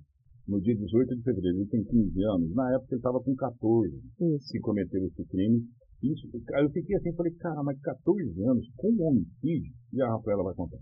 no dia 18 de fevereiro, ele tem 15 anos, na época ele estava com 14 Isso. que cometeu esse crime. Isso, eu fiquei assim, falei, cara, mas 14 anos com um homicídio? E a Rafaela vai contar.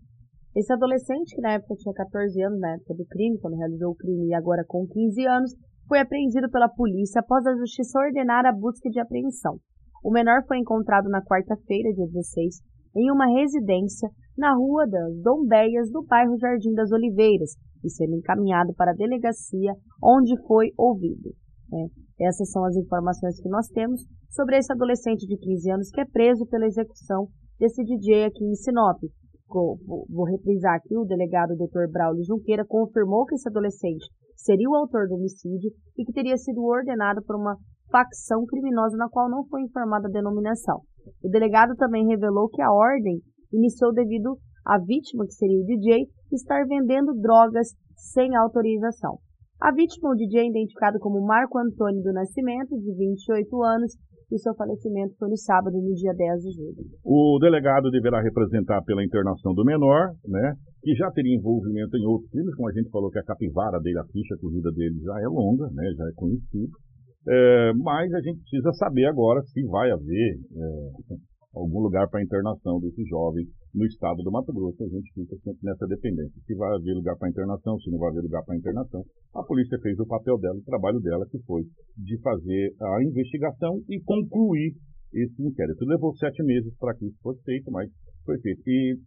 Esse adolescente, que na época tinha 14 anos, na época do crime, quando realizou o crime, e agora com 15 anos, foi apreendido pela polícia após a justiça ordenar a busca de apreensão. O menor foi encontrado na quarta-feira, dia 16, em uma residência na rua das Dombeias, do bairro Jardim das Oliveiras, e sendo encaminhado para a delegacia, onde foi ouvido. É, essas são as informações que nós temos sobre esse adolescente de 15 anos que é preso pela execução desse DJ aqui em Sinop vou, vou reprisar aqui, o delegado Dr. Braulio Junqueira confirmou que esse adolescente seria o autor do homicídio e que teria sido ordenado por uma facção criminosa na qual não foi informada a denominação. O delegado também revelou que a ordem iniciou devido à vítima, que seria o DJ, estar vendendo drogas sem autorização. A vítima, o DJ, identificado como Marco Antônio do Nascimento, de 28 anos, e seu falecimento foi no sábado, no dia 10 de julho.
O delegado deverá representar pela internação do menor, né, que já teria envolvimento em outros crimes, como a gente falou que a capivara dele, a ficha corrida dele já é longa, né, já é conhecido. É, mas a gente precisa saber agora se vai haver é, algum lugar para internação desse jovem no estado do Mato Grosso. A gente fica sempre nessa dependência. Se vai haver lugar para internação, se não vai haver lugar para internação. A polícia fez o papel dela, o trabalho dela, que foi de fazer a investigação e concluir esse inquérito. Levou sete meses para que isso fosse feito, mas foi feito. E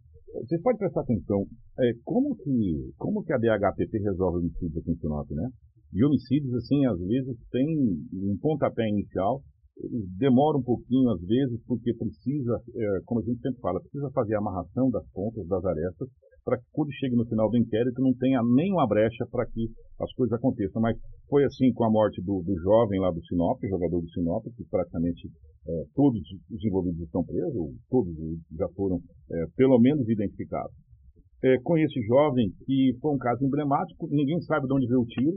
vocês podem prestar atenção, é, como, que, como que a DHPP resolve homicídios aqui em Sinop, né? E homicídios, assim, às vezes tem um pontapé inicial demora um pouquinho às vezes, porque precisa, é, como a gente sempre fala, precisa fazer a amarração das pontas, das arestas, para que quando chegue no final do inquérito não tenha nenhuma brecha para que as coisas aconteçam. Mas foi assim com a morte do, do jovem lá do Sinop, jogador do Sinop, que praticamente é, todos os envolvidos estão presos, todos já foram é, pelo menos identificados. É, com esse jovem, que foi um caso emblemático, ninguém sabe de onde veio o tiro,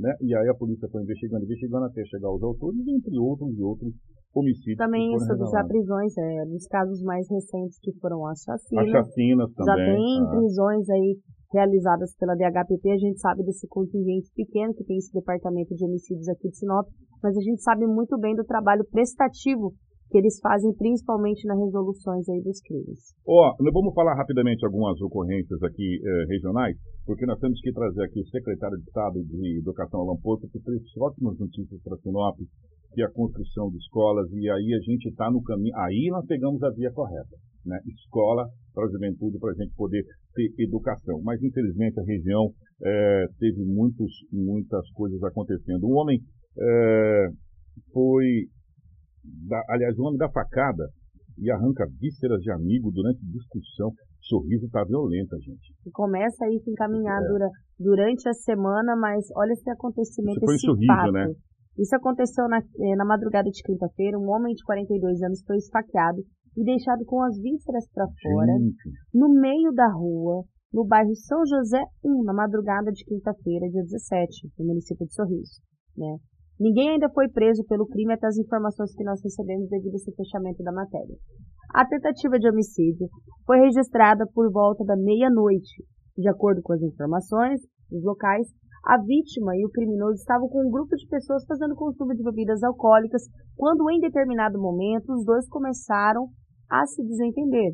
né? E aí a polícia foi investigando, investigando até chegar aos autores, entre outros e outros homicídios.
Também sobre já prisões, é, nos casos mais recentes que foram as chacinas.
Assassinas também.
Já tem ah. prisões aí realizadas pela DHPP, a gente sabe desse contingente pequeno que tem esse departamento de homicídios aqui de Sinop, mas a gente sabe muito bem do trabalho prestativo que eles fazem principalmente nas resoluções aí dos crimes.
Ó, oh, vamos falar rapidamente algumas ocorrências aqui eh, regionais, porque nós temos que trazer aqui o secretário de Estado de Educação, Alan Poço, que trouxe ótimas notícias para Sinop, que é a construção de escolas, e aí a gente está no caminho, aí nós pegamos a via correta, né? Escola para a juventude, para a gente poder ter educação. Mas, infelizmente, a região eh, teve muitos, muitas coisas acontecendo. Um homem eh, foi aliás, o nome da facada e arranca vísceras de amigo durante discussão. Sorriso tá violenta, gente.
E começa a se encaminhar é. dura, durante a semana, mas olha esse acontecimento,
foi
esse
sorriso,
fato.
né?
Isso aconteceu na, eh, na madrugada de quinta-feira. Um homem de 42 anos foi esfaqueado e deixado com as vísceras para fora, no meio da rua, no bairro São José 1, na madrugada de quinta-feira, dia 17, no município de Sorriso. Né? Ninguém ainda foi preso pelo crime até as informações que nós recebemos devido a esse fechamento da matéria. A tentativa de homicídio foi registrada por volta da meia-noite. De acordo com as informações dos locais, a vítima e o criminoso estavam com um grupo de pessoas fazendo consumo de bebidas alcoólicas quando, em determinado momento, os dois começaram a se desentender.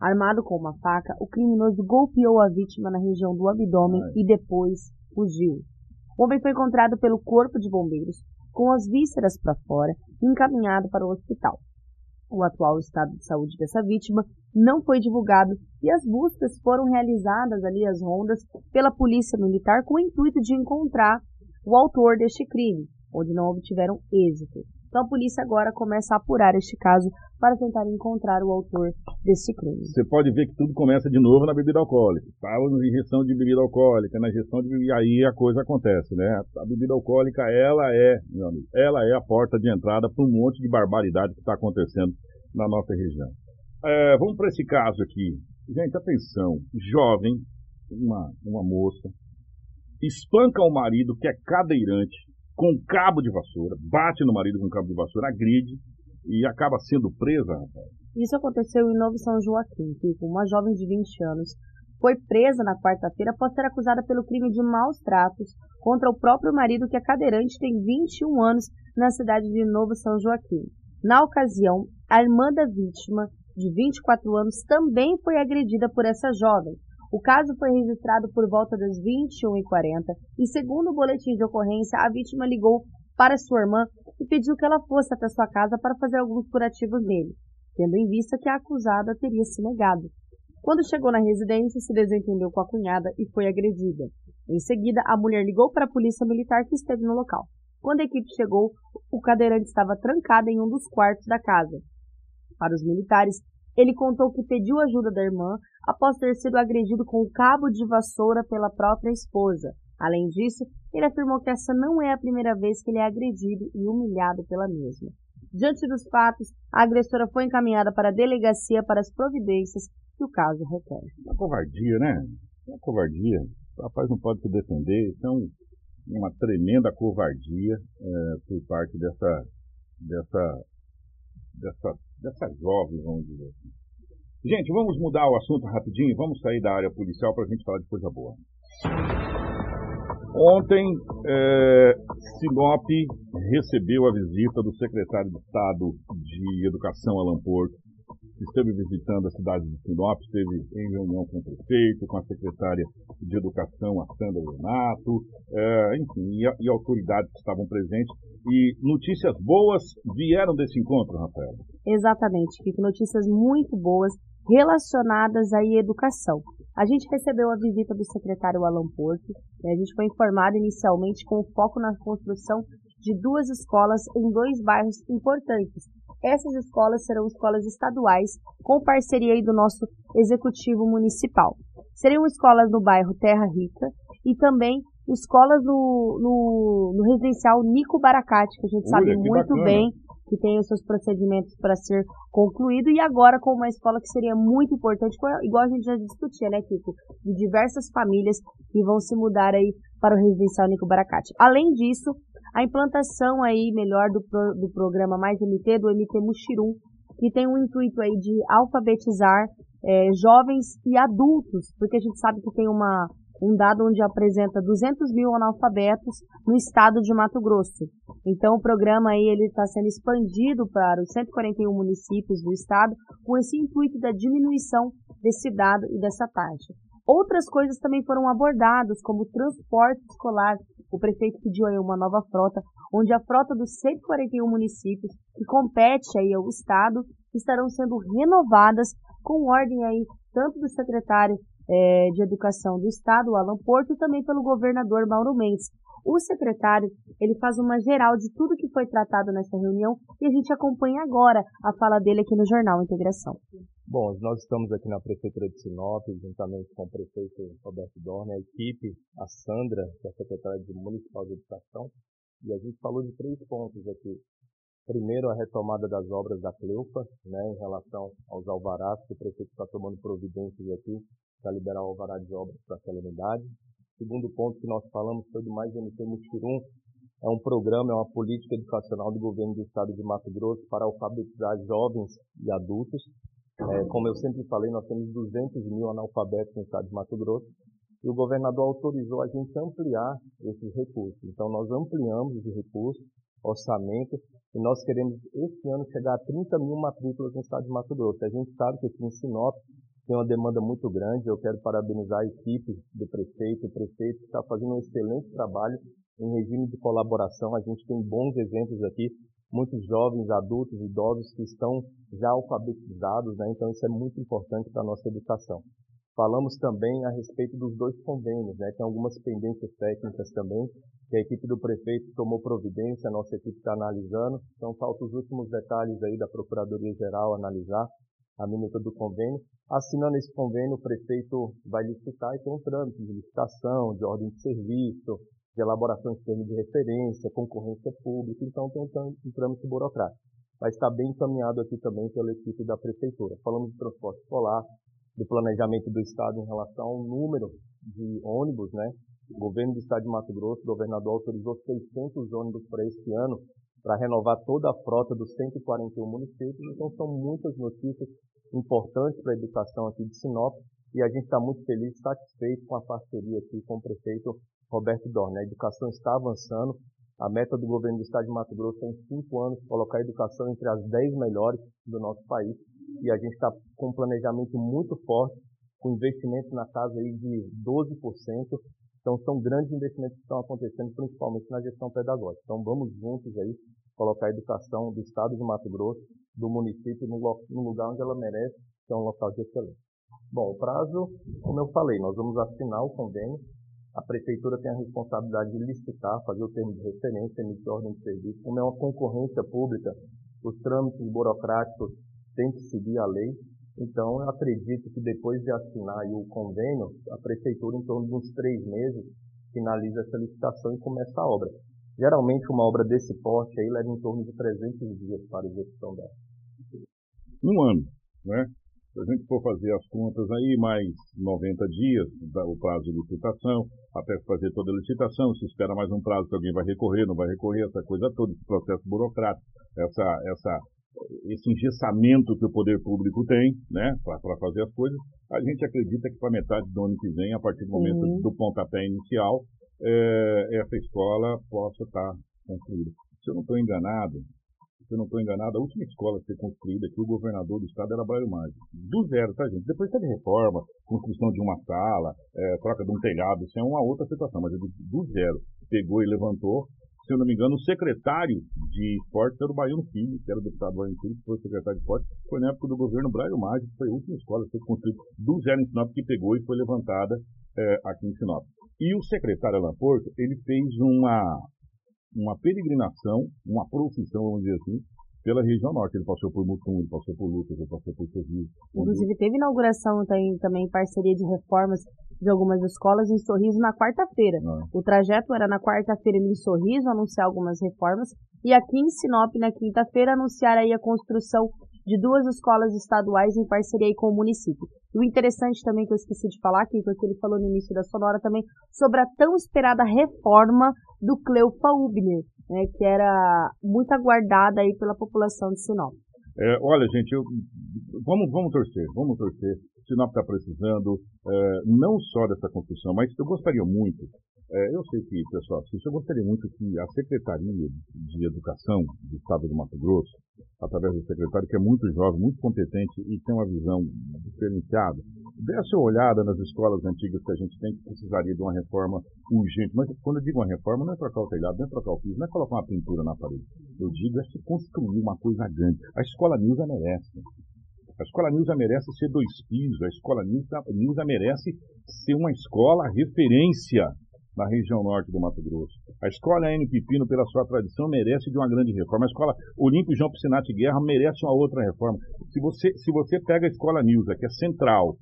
Armado com uma faca, o criminoso golpeou a vítima na região do abdômen e depois fugiu. O homem foi encontrado pelo corpo de bombeiros com as vísceras para fora e encaminhado para o hospital. O atual estado de saúde dessa vítima não foi divulgado e as buscas foram realizadas ali, as rondas, pela Polícia Militar com o intuito de encontrar o autor deste crime, onde não obtiveram êxito. Então a polícia agora começa a apurar este caso para tentar encontrar o autor deste crime.
Você pode ver que tudo começa de novo na bebida alcoólica. Estava na injeção de bebida alcoólica, na gestão de e aí a coisa acontece, né? A bebida alcoólica, ela é, meu amigo, ela é a porta de entrada para um monte de barbaridade que está acontecendo na nossa região. É, vamos para esse caso aqui. Gente, atenção, jovem, uma, uma moça, espanca o marido que é cadeirante com cabo de vassoura, bate no marido com cabo de vassoura, agride e acaba sendo presa, rapaz.
Isso aconteceu em Novo São Joaquim, que uma jovem de 20 anos foi presa na quarta-feira após ser acusada pelo crime de maus tratos contra o próprio marido que é cadeirante tem 21 anos na cidade de Novo São Joaquim. Na ocasião, a irmã da vítima, de 24 anos, também foi agredida por essa jovem, o caso foi registrado por volta das 21h40 e, segundo o boletim de ocorrência, a vítima ligou para sua irmã e pediu que ela fosse até sua casa para fazer alguns curativos nele, tendo em vista que a acusada teria se negado. Quando chegou na residência, se desentendeu com a cunhada e foi agredida. Em seguida, a mulher ligou para a polícia militar que esteve no local. Quando a equipe chegou, o cadeirante estava trancado em um dos quartos da casa. Para os militares, ele contou que pediu ajuda da irmã após ter sido agredido com um cabo de vassoura pela própria esposa. Além disso, ele afirmou que essa não é a primeira vez que ele é agredido e humilhado pela mesma. Diante dos fatos, a agressora foi encaminhada para a delegacia para as providências que o caso requer.
Uma covardia, né? Uma covardia. O rapaz não pode se defender. Um, uma tremenda covardia é, por parte dessa, dessa, dessa dessa jovem, vamos dizer assim. Gente, vamos mudar o assunto rapidinho, vamos sair da área policial para a gente falar de coisa boa. Ontem, é, Sinop recebeu a visita do secretário de Estado de Educação, Alan Porto, esteve visitando a cidade de Sinop, esteve em reunião com o prefeito, com a secretária de Educação, a Sandra Renato, é, enfim, e, e, autoridades que estavam presentes. E notícias boas vieram desse encontro, Rafael?
Exatamente, Kiko. Notícias muito boas relacionadas à educação. A gente recebeu a visita do secretário Alan Porto. Né? A gente foi informado inicialmente com foco na construção de duas escolas em dois bairros importantes, essas escolas serão escolas estaduais, com parceria aí do nosso executivo municipal. Seriam escolas no bairro Terra Rica e também escolas no, no, no residencial Nico Baracate, que a gente sabe muito bacana. bem que tem os seus procedimentos para ser concluído, e agora com uma escola que seria muito importante, igual a gente já discutia, né, Kiko? De diversas famílias que vão se mudar aí para o residencial Nico Baracate. Além disso, a implantação aí melhor do, pro, do programa Mais MT, do MT Muxirum, que tem um intuito aí de alfabetizar é, jovens e adultos, porque a gente sabe que tem uma, um dado onde apresenta 200 mil analfabetos no estado de Mato Grosso. Então o programa aí ele está sendo expandido para os 141 municípios do estado com esse intuito da diminuição desse dado e dessa taxa. Outras coisas também foram abordadas, como transporte escolar. O prefeito pediu aí uma nova frota, onde a frota dos 141 municípios, que compete aí ao Estado, estarão sendo renovadas com ordem aí tanto do secretário é, de Educação do Estado, Alan Porto, e também pelo governador Mauro Mendes. O secretário, ele faz uma geral de tudo que foi tratado nessa reunião e a gente acompanha agora a fala dele aqui no Jornal Integração.
Bom, nós estamos aqui na Prefeitura de Sinop, juntamente com o prefeito Roberto Dorne, a equipe, a Sandra, que é a secretária de Municipal de Educação, e a gente falou de três pontos aqui. Primeiro, a retomada das obras da Cleupa, né, em relação aos alvarás, que o prefeito está tomando providências aqui para liberar o alvará de obras para aquela unidade. Segundo ponto que nós falamos foi do Mais MC Muxirum, é um programa, é uma política educacional do governo do estado de Mato Grosso para alfabetizar jovens e adultos. É, como eu sempre falei, nós temos 200 mil analfabetos no estado de Mato Grosso e o governador autorizou a gente ampliar esses recursos. Então, nós ampliamos esse recurso, orçamento, e nós queremos, esse ano, chegar a 30 mil matrículas no estado de Mato Grosso. A gente sabe que aqui em Sinop tem uma demanda muito grande. Eu quero parabenizar a equipe do prefeito, o prefeito está fazendo um excelente trabalho em regime de colaboração. A gente tem bons exemplos aqui, muitos jovens, adultos, idosos que estão já alfabetizados, né? então isso é muito importante para a nossa educação. Falamos também a respeito dos dois convênios, né? tem algumas pendências técnicas também, que a equipe do prefeito tomou providência, a nossa equipe está analisando, então faltam os últimos detalhes aí da Procuradoria-Geral analisar a minuta do convênio. Assinando esse convênio, o prefeito vai licitar e tem um trâmite de licitação, de ordem de serviço, de elaboração de termos de referência, concorrência pública, então tem um trâmite burocrático. Mas está bem encaminhado aqui também pela equipe da Prefeitura. Falamos de transporte escolar, do planejamento do Estado em relação ao número de ônibus, né? O governo do Estado de Mato Grosso, o governador autorizou 600 ônibus para este ano, para renovar toda a frota dos 141 municípios. Então, são muitas notícias importantes para a educação aqui de Sinop e a gente está muito feliz, satisfeito com a parceria aqui com o prefeito Roberto Dorne. A educação está avançando. A meta do governo do estado de Mato Grosso é em cinco anos colocar a educação entre as dez melhores do nosso país. E a gente está com um planejamento muito forte, com investimentos na casa aí de 12%. Então são grandes investimentos que estão acontecendo, principalmente na gestão pedagógica. Então vamos juntos aí colocar a educação do estado de Mato Grosso, do município, no lugar onde ela merece, que é um local de excelência. Bom, o prazo, como eu falei, nós vamos assinar o convênio a prefeitura tem a responsabilidade de licitar, fazer o termo de referência, emitir ordem de serviço. Como é uma concorrência pública, os trâmites burocráticos têm que seguir a lei. Então, eu acredito que depois de assinar o convênio, a prefeitura, em torno de uns três meses, finaliza essa licitação e começa a obra. Geralmente, uma obra desse porte aí leva em torno de 300 dias para a execução dela.
Um ano, né? Se a gente for fazer as contas aí, mais 90 dias, o prazo de licitação, até fazer toda a licitação, se espera mais um prazo que alguém vai recorrer, não vai recorrer, essa coisa toda, esse processo burocrático, essa, essa, esse engessamento que o poder público tem, né, para fazer as coisas, a gente acredita que para metade do ano que vem, a partir do momento uhum. do pontapé inicial, é, essa escola possa estar tá concluída. Se eu não estou enganado, se eu não estou enganado, a última escola a ser construída aqui, o governador do estado era Braio Mágico. Do zero, tá, gente? Depois teve reforma, construção de uma sala, é, troca de um telhado, isso é uma outra situação, mas do, do zero. Pegou e levantou. Se eu não me engano, o secretário de esportes era o Baiano Filho, que era o deputado Baiano Filho, que foi secretário de esportes, foi na época do governo Braio Mágico, foi a última escola a ser construída do zero em Sinop, que pegou e foi levantada é, aqui em Sinop. E o secretário Alan Porto, ele fez uma, uma peregrinação, uma profissão, vamos dizer assim, pela região norte. Ele passou por Mutum, ele passou por Lucas, ele passou por Sorriso.
Inclusive, teve inauguração também, também parceria de reformas de algumas escolas em Sorriso na quarta-feira. Ah. O trajeto era na quarta-feira em Sorriso, anunciar algumas reformas, e aqui em Sinop, na quinta-feira, anunciar aí a construção de duas escolas estaduais em parceria com o município. E o interessante também que eu esqueci de falar aqui, porque ele falou no início da Sonora também, sobre a tão esperada reforma do Cleufa Ubner, né, que era muito aguardada aí pela população de Sinop.
É, olha, gente, eu, vamos, vamos torcer, vamos torcer. Sinop está precisando é, não só dessa construção, mas eu gostaria muito é, eu sei que, pessoal, assiste, eu gostaria muito que a Secretaria de Educação do Estado do Mato Grosso, através do secretário, que é muito jovem, muito competente e tem uma visão diferenciada, desse uma olhada nas escolas antigas que a gente tem, que precisaria de uma reforma urgente. Mas quando eu digo uma reforma, não é trocar o telhado, não é trocar o piso, não é colocar uma pintura na parede. Eu digo é se construir uma coisa grande. A escola Nilza merece. A escola Nilza merece ser dois pisos, a escola Nilza, Nilza merece ser uma escola referência na região norte do Mato Grosso. A escola N Pipino, pela sua tradição, merece de uma grande reforma. A escola Olímpio João Piscinati Guerra merece uma outra reforma. Se você, se você pega a escola Nilza, que é central,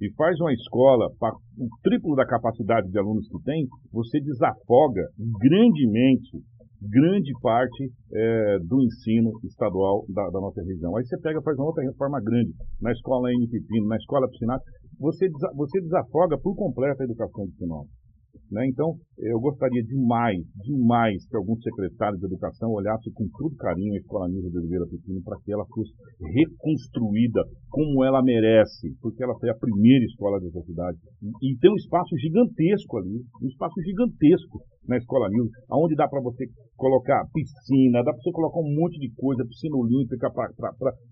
e faz uma escola para o triplo da capacidade de alunos que tem, você desafoga grandemente grande parte é, do ensino estadual da, da, nossa região. Aí você pega faz uma outra reforma grande na escola N Pipino, na escola Piscinati, você, você desafoga por completo a educação de Sinop. Né? Então, eu gostaria demais, demais que algum secretário de educação olhasse com todo carinho a Escola Nilza de Oliveira Pequeno para que ela fosse reconstruída como ela merece, porque ela foi a primeira escola dessa cidade. E, e tem um espaço gigantesco ali, um espaço gigantesco na Escola Nilza, onde dá para você colocar piscina, dá para você colocar um monte de coisa, piscina olímpica.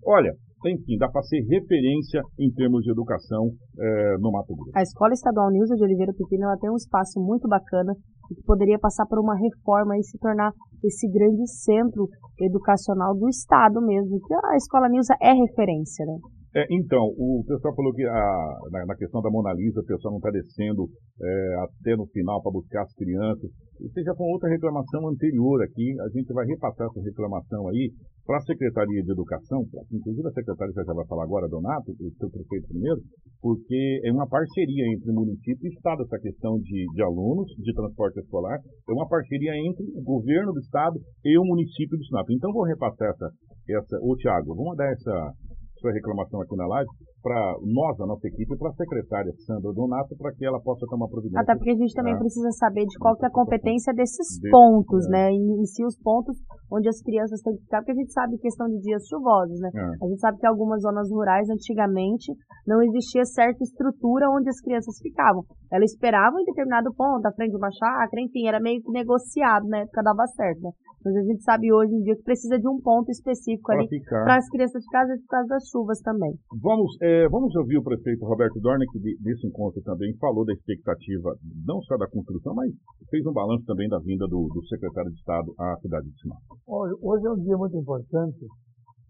Olha, enfim, dá para ser referência em termos de educação é, no Mato Grosso.
A Escola Estadual Nilza de Oliveira Pequeno ela tem um espaço muito bacana que poderia passar por uma reforma e se tornar esse grande centro educacional do Estado mesmo, que a Escola Nilza é referência, né?
É, então, o pessoal falou que a, na, na, questão da Mona Lisa, o pessoal não está descendo é, até no final para buscar as crianças. Isso já foi outra reclamação anterior aqui. A gente vai repassar essa reclamação aí para a Secretaria de Educação, inclusive a secretária já vai falar agora, Donato, o seu prefeito primeiro, porque é uma parceria entre município e Estado essa questão de, de alunos, de transporte escolar, é uma parceria entre o governo do Estado e o município do Estado. Então vou repassar essa, essa ô Tiago, vamos dar essa sua reclamação aqui na live para nós, a nossa equipe, para a secretária Sandra Donato, para que ela possa tomar providência.
Até porque a gente também precisa saber de qual que é a competência desses pontos, é. né? E, e se os pontos onde as crianças têm que ficar, porque a gente sabe questão de dias chuvosos, né? É. A gente sabe que algumas zonas rurais, antigamente, não existia certa estrutura onde as crianças ficavam. Elas esperavam em determinado ponto, à frente de uma chácara, enfim, era meio que negociado, na época dava certo, né? Mas a gente sabe hoje em dia que precisa de um ponto específico ali para as crianças de casa e por causa das chuvas também.
Vamos, é, vamos ouvir o prefeito Roberto Dorna, que desse encontro também falou da expectativa, não só da construção, mas fez um balanço também da vinda do, do secretário de Estado à cidade de Sinop.
Hoje é um dia muito importante,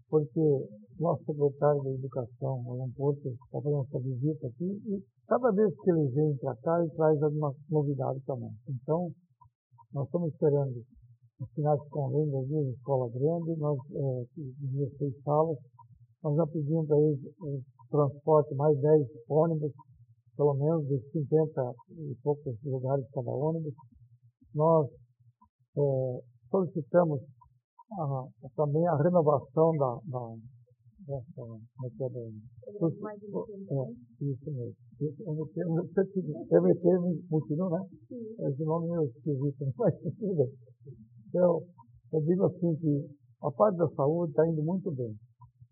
porque nosso secretário da Educação, Alan Porto, está fazendo essa visita aqui e cada vez que ele vem para cá, ele traz alguma novidade também. Então, nós estamos esperando finais de convênio ali na escola grande, nós, é, 16 salas, nós já pedimos para eles transporte mais 10 ônibus, pelo menos de 50 e poucos lugares cada ônibus. Nós é, solicitamos a, também a renovação da, da dessa, é é, isso mesmo. MT Multinu, né? Esse nome é esquisito, mas tudo bem. Então, eu digo assim que a parte da saúde está indo muito bem.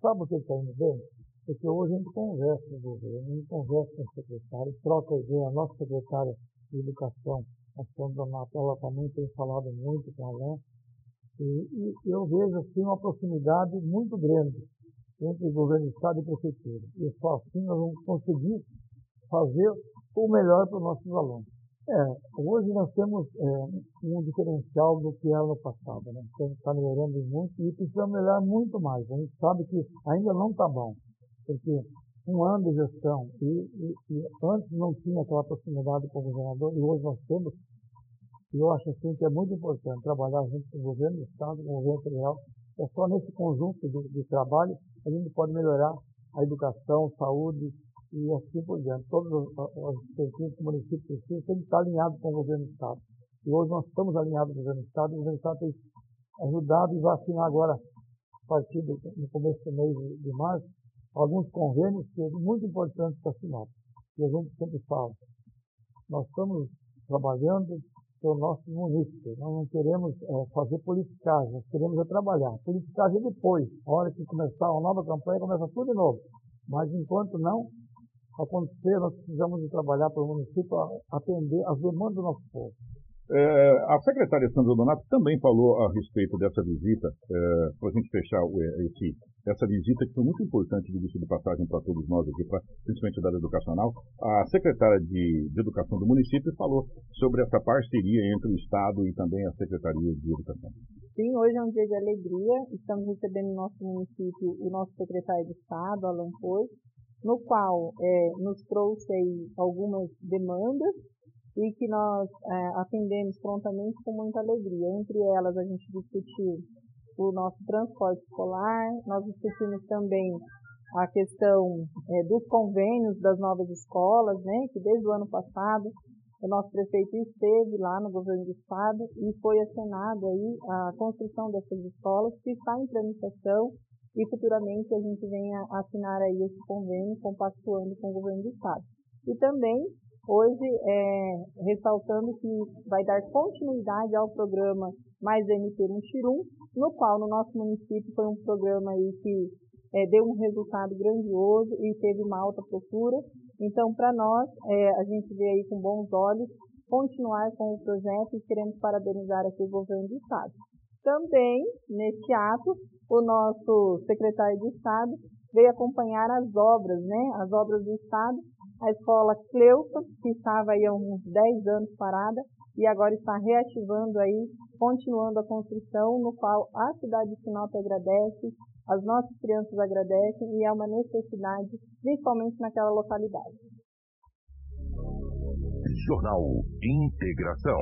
Sabe o que está indo bem? Porque hoje a gente conversa com o governo, a gente conversa com o secretário, troca ideia. A nossa secretária de Educação, a Sandra Matola, também tem falado muito com a Alain. E, e, eu vejo assim uma proximidade muito grande entre o governo do Estado e Prefeitura. E só assim nós vamos conseguir fazer o melhor para os nossos alunos. É, hoje nós temos é, um diferencial do que era no passado, né? Então está melhorando muito e precisa melhorar muito mais. A gente sabe que ainda não está bom, porque um ano de gestão e, e, e, antes não tinha aquela proximidade com o governador e hoje nós temos. E eu acho assim que é muito importante trabalhar junto com o governo do Estado, com o governo federal. É só nesse conjunto de, de trabalho a gente pode melhorar a educação, saúde, e assim por diante. Todos os têm que estar alinhados com o governo do Estado. E hoje nós estamos alinhados com o governo do Estado, e o governo do Estado tem ajudado e vai assinar agora, a partir do no começo do mês de, de março, alguns convênios que são muito importantes para assinar. E a gente sempre fala, nós estamos trabalhando para o nosso município. Nós não queremos é, fazer politicagem, nós queremos é trabalhar. Politicagem depois, a hora que começar uma nova campanha, começa tudo de novo. Mas enquanto não, acontecer, nós precisamos de trabalhar para o município atender as demandas do nosso povo.
É, a secretária Sandra Donato também falou a respeito dessa visita, é, para a gente fechar esse, essa visita que foi muito importante de vista de passagem para todos nós aqui, pra, principalmente da área educacional. A secretária de, de, Educação do município falou sobre essa parceria entre o Estado e também a Secretaria de Educação.
Sim, hoje é um dia de alegria. Estamos recebendo no nosso município o nosso secretário de Estado, Alan Porto, no qual é, nos trouxe algumas demandas e que nós é, atendemos prontamente com muita alegria. Entre elas, a gente discutiu o nosso transporte escolar, nós discutimos também a questão é, dos convênios das novas escolas, né, que desde o ano passado o nosso prefeito esteve lá no governo do estado e foi assinado aí a construção dessas escolas que está em tramitação e futuramente a gente venha assinar aí esse convênio compactuando com o governo do Estado. E também, hoje, é, ressaltando que vai dar continuidade ao programa Mais MP no Xirum, no qual no nosso município foi um programa aí que é, deu um resultado grandioso e teve uma alta procura. Então, para nós, é, a gente vê aí com bons olhos continuar com o projeto e queremos parabenizar aqui o governo do Estado. Também, neste ato, o nosso secretário de Estado veio acompanhar as obras, né, as obras do Estado, a escola Cleusa, que estava aí há uns 10 anos parada, e agora está reativando aí, continuando a construção, no qual a cidade de Sinop agradece, as nossas crianças agradecem e é uma necessidade, principalmente naquela localidade.
Jornal Integração.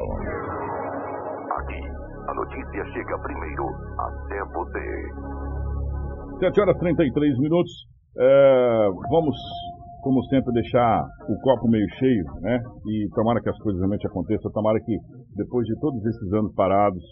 Aqui, a notícia chega primeiro até você.
7 horas e 33 minutos. É, vamos, como sempre, deixar o copo meio cheio, né? E tomara que as coisas realmente aconteçam. Tomara que, depois de todos esses anos parados,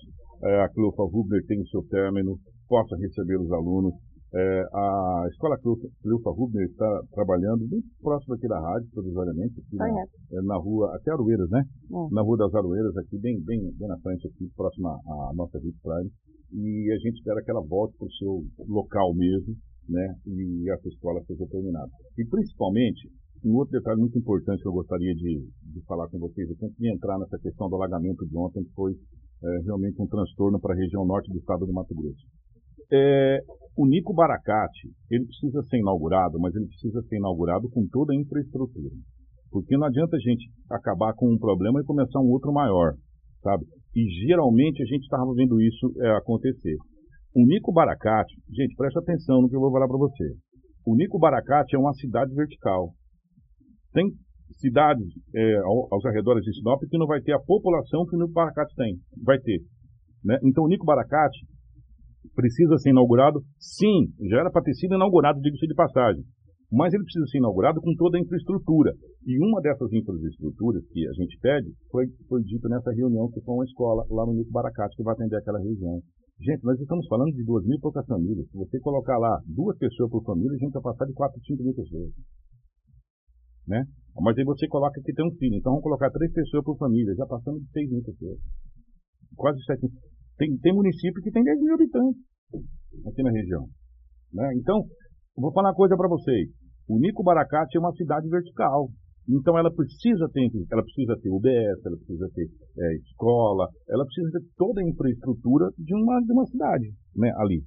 é, a Clofa Rubner tenha o seu término, possa receber os alunos é, a Escola Cleufa Rubner está trabalhando muito próximo aqui da rádio, provisoriamente, aqui na, é, na, rua, até Aroeiras, né? É. Na rua das Aroeiras, aqui bem, bem, bem na frente, aqui, próxima à nossa Vip Prime. E a gente espera que ela volte para o seu local mesmo, né? E essa escola seja terminada. E principalmente, um outro detalhe muito importante que eu gostaria de, de falar com vocês, eu que entrar nessa questão do alagamento de ontem, que foi é, realmente um transtorno para a região norte do estado do Mato Grosso. É, o Nico Baracate, ele precisa ser inaugurado, mas ele precisa ser inaugurado com toda a infraestrutura. Porque não adianta a gente acabar com um problema e começar um outro maior, sabe? E geralmente a gente estava vendo isso é, acontecer. O Nico Baracate, gente, presta atenção no que eu vou falar para você. O Nico Baracate é uma cidade vertical. Tem cidades é, aos arredores de Sinop que não vai ter a população que o Nico Baracate tem. Vai ter. Né? Então o Nico Baracate precisa ser inaugurado? Sim, já era para ter sido inaugurado, digo-se de passagem. Mas ele precisa ser inaugurado com toda a infraestrutura. E uma dessas infraestruturas que a gente pede foi, foi dito nessa reunião que foi uma escola lá no Nico Baracate que vai atender aquela região. Gente, nós estamos falando de duas mil e poucas famílias. Se você colocar lá duas pessoas por família, a gente vai passar de quatro, cinco mil pessoas. Né? Mas aí você coloca que tem um filho. Então vamos colocar três pessoas por família, já passando de seis mil pessoas. Quase sete mil. Tem, tem município que tem 10 mil habitantes aqui na região. Né? Então, vou falar uma coisa para vocês. O Nico Baracate é uma cidade vertical. Então ela precisa ter, ela precisa ter UBS, ela precisa ter é, escola, ela precisa ter toda a infraestrutura de uma, de uma cidade né, ali.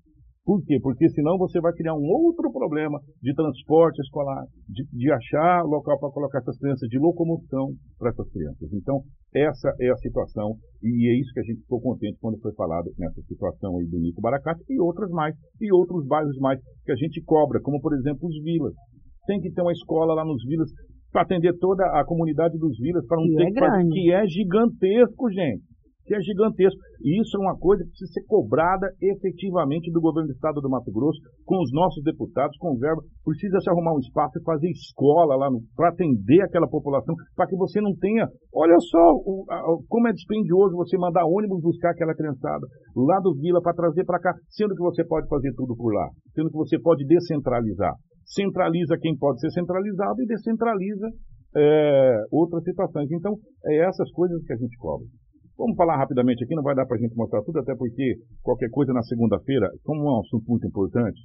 Por quê? Porque senão você vai criar um outro problema de transporte escolar, de, de achar local para colocar essas crianças, de locomoção para essas crianças. Então, essa é a situação e é isso que a gente ficou contente quando foi falado nessa situação aí do Nico Baracate e outras mais, e outros bairros mais que a gente cobra, como por exemplo os vilas. Tem que ter uma escola lá nos vilas para atender toda a comunidade dos vilas, para
é que fazer,
que é gigantesco, gente que é gigantesco. E isso é uma coisa que precisa ser cobrada efetivamente do governo do estado do Mato Grosso, com os nossos deputados, com verba. Precisa se arrumar um espaço e fazer escola lá para atender aquela população, para que você não tenha. Olha só o, a, como é dispendioso você mandar ônibus buscar aquela criançada lá do Vila para trazer para cá, sendo que você pode fazer tudo por lá, sendo que você pode descentralizar. Centraliza quem pode ser centralizado e descentraliza é, outras situações. Então, é essas coisas que a gente cobra. Vamos falar rapidamente aqui, não vai dar para a gente mostrar tudo, até porque qualquer coisa na segunda-feira, como é um assunto muito importante,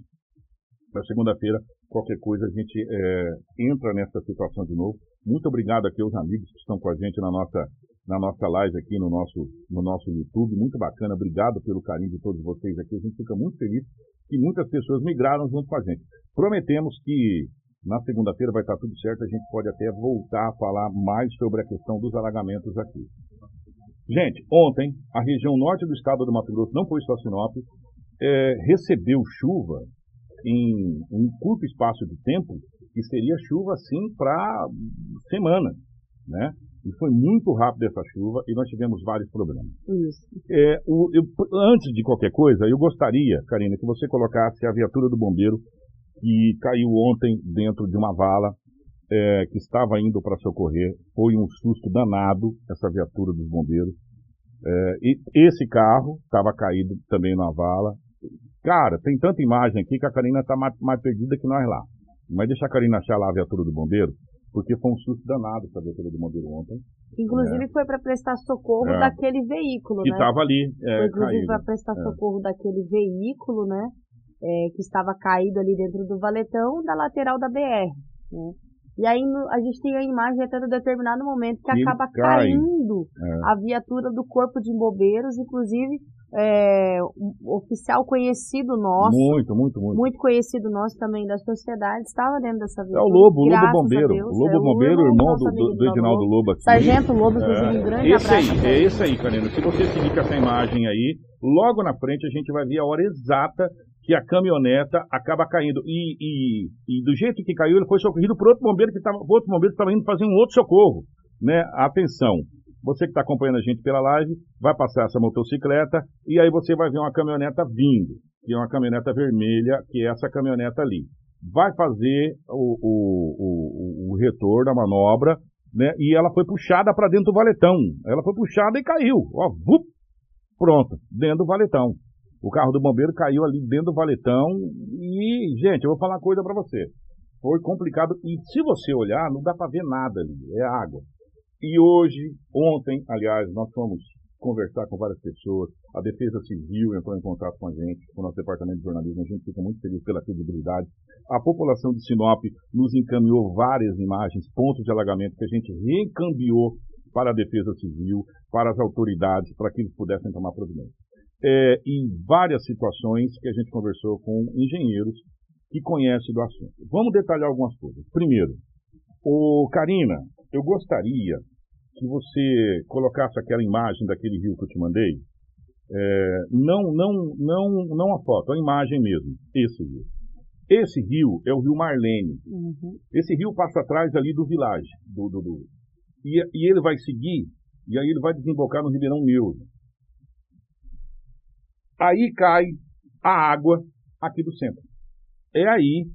na segunda-feira, qualquer coisa a gente é, entra nessa situação de novo. Muito obrigado aqui aos amigos que estão com a gente na nossa, na nossa live aqui no nosso, no nosso YouTube. Muito bacana, obrigado pelo carinho de todos vocês aqui. A gente fica muito feliz que muitas pessoas migraram junto com a gente. Prometemos que na segunda-feira vai estar tudo certo, a gente pode até voltar a falar mais sobre a questão dos alagamentos aqui. Gente, ontem a região norte do estado do Mato Grosso, não foi só Sinop, é, recebeu chuva em um curto espaço de tempo, que seria chuva assim para semana, né? E foi muito rápido essa chuva e nós tivemos vários problemas. É, o, eu, antes de qualquer coisa, eu gostaria, Karina, que você colocasse a viatura do bombeiro que caiu ontem dentro de uma vala é, que estava indo para socorrer. Foi um susto danado essa viatura dos bombeiros. É, e esse carro estava caído também na vala. Cara, tem tanta imagem aqui que a Karina está mais, mais, perdida que nós lá. Mas deixa a Karina achar lá a viatura do bombeiro. porque foi um susto danado essa viatura do bombeiro ontem.
Inclusive foi para prestar socorro
É.
daquele veículo,
Que
né?
estava ali, é,
Foi inclusive
caído.
para prestar
É.
socorro daquele veículo, né? é, que estava caído ali dentro do valetão da lateral da BR. Né? E aí no- a gente tem a imagem até no determinado momento que
ele
acaba
cai.
caindo
É.
a viatura do corpo de bombeiros, inclusive é, um oficial conhecido nosso,
Muito, muito, muito.
muito conhecido nosso também da sociedade, estava dentro dessa
É
viatura.
o Lobo, o Lobo Bombeiro.
Deus.
o Lobo
É o
Bombeiro, irmão do, do, do Edinaldo Lobo aqui.
Sargento Lobo, inclusive, um grande
esse
abraço.
aí, é esse aí, Karina. Se você seguir com essa imagem aí, logo na frente a gente vai ver a hora exata que a caminhoneta acaba caindo. E, e, e do jeito que caiu, ele foi socorrido por outro bombeiro que estava, indo fazer um outro socorro. Né? Atenção. Você que está acompanhando a gente pela live, vai passar essa motocicleta e aí você vai ver uma caminhoneta vindo, que é uma caminhoneta vermelha, que é essa caminhoneta ali. Vai fazer o, o, o, o retorno, a manobra, né? E ela foi puxada para dentro do valetão. Ela foi puxada e caiu. Ó, vup, pronto, dentro do valetão. O carro do bombeiro caiu ali dentro do valetão e, gente, eu vou falar uma coisa para você. Foi complicado e se você olhar, não dá para ver nada ali, é água. E hoje, ontem, aliás, nós fomos conversar com várias pessoas. A Defesa Civil entrou em contato com a gente, com o nosso departamento de jornalismo. A gente fica muito feliz pela credibilidade. A população de Sinop nos encaminhou várias imagens, pontos de alagamento que a gente reencaminhou para a Defesa Civil, para as autoridades, para que eles pudessem tomar providência. É, e várias situações que a gente conversou com engenheiros que conhecem do assunto. Vamos detalhar algumas coisas. Primeiro, o Karina, eu gostaria que você colocasse aquela imagem daquele rio que eu te mandei. É, não, não, não, não a foto, a imagem mesmo. Esse rio. Esse rio é o rio Marlene.
Uhum.
Esse rio passa atrás ali do Village, do, do, do- e, e ele vai seguir, e aí ele vai desembocar no Ribeirão Neuza. Aí cai a água aqui do centro. É aí,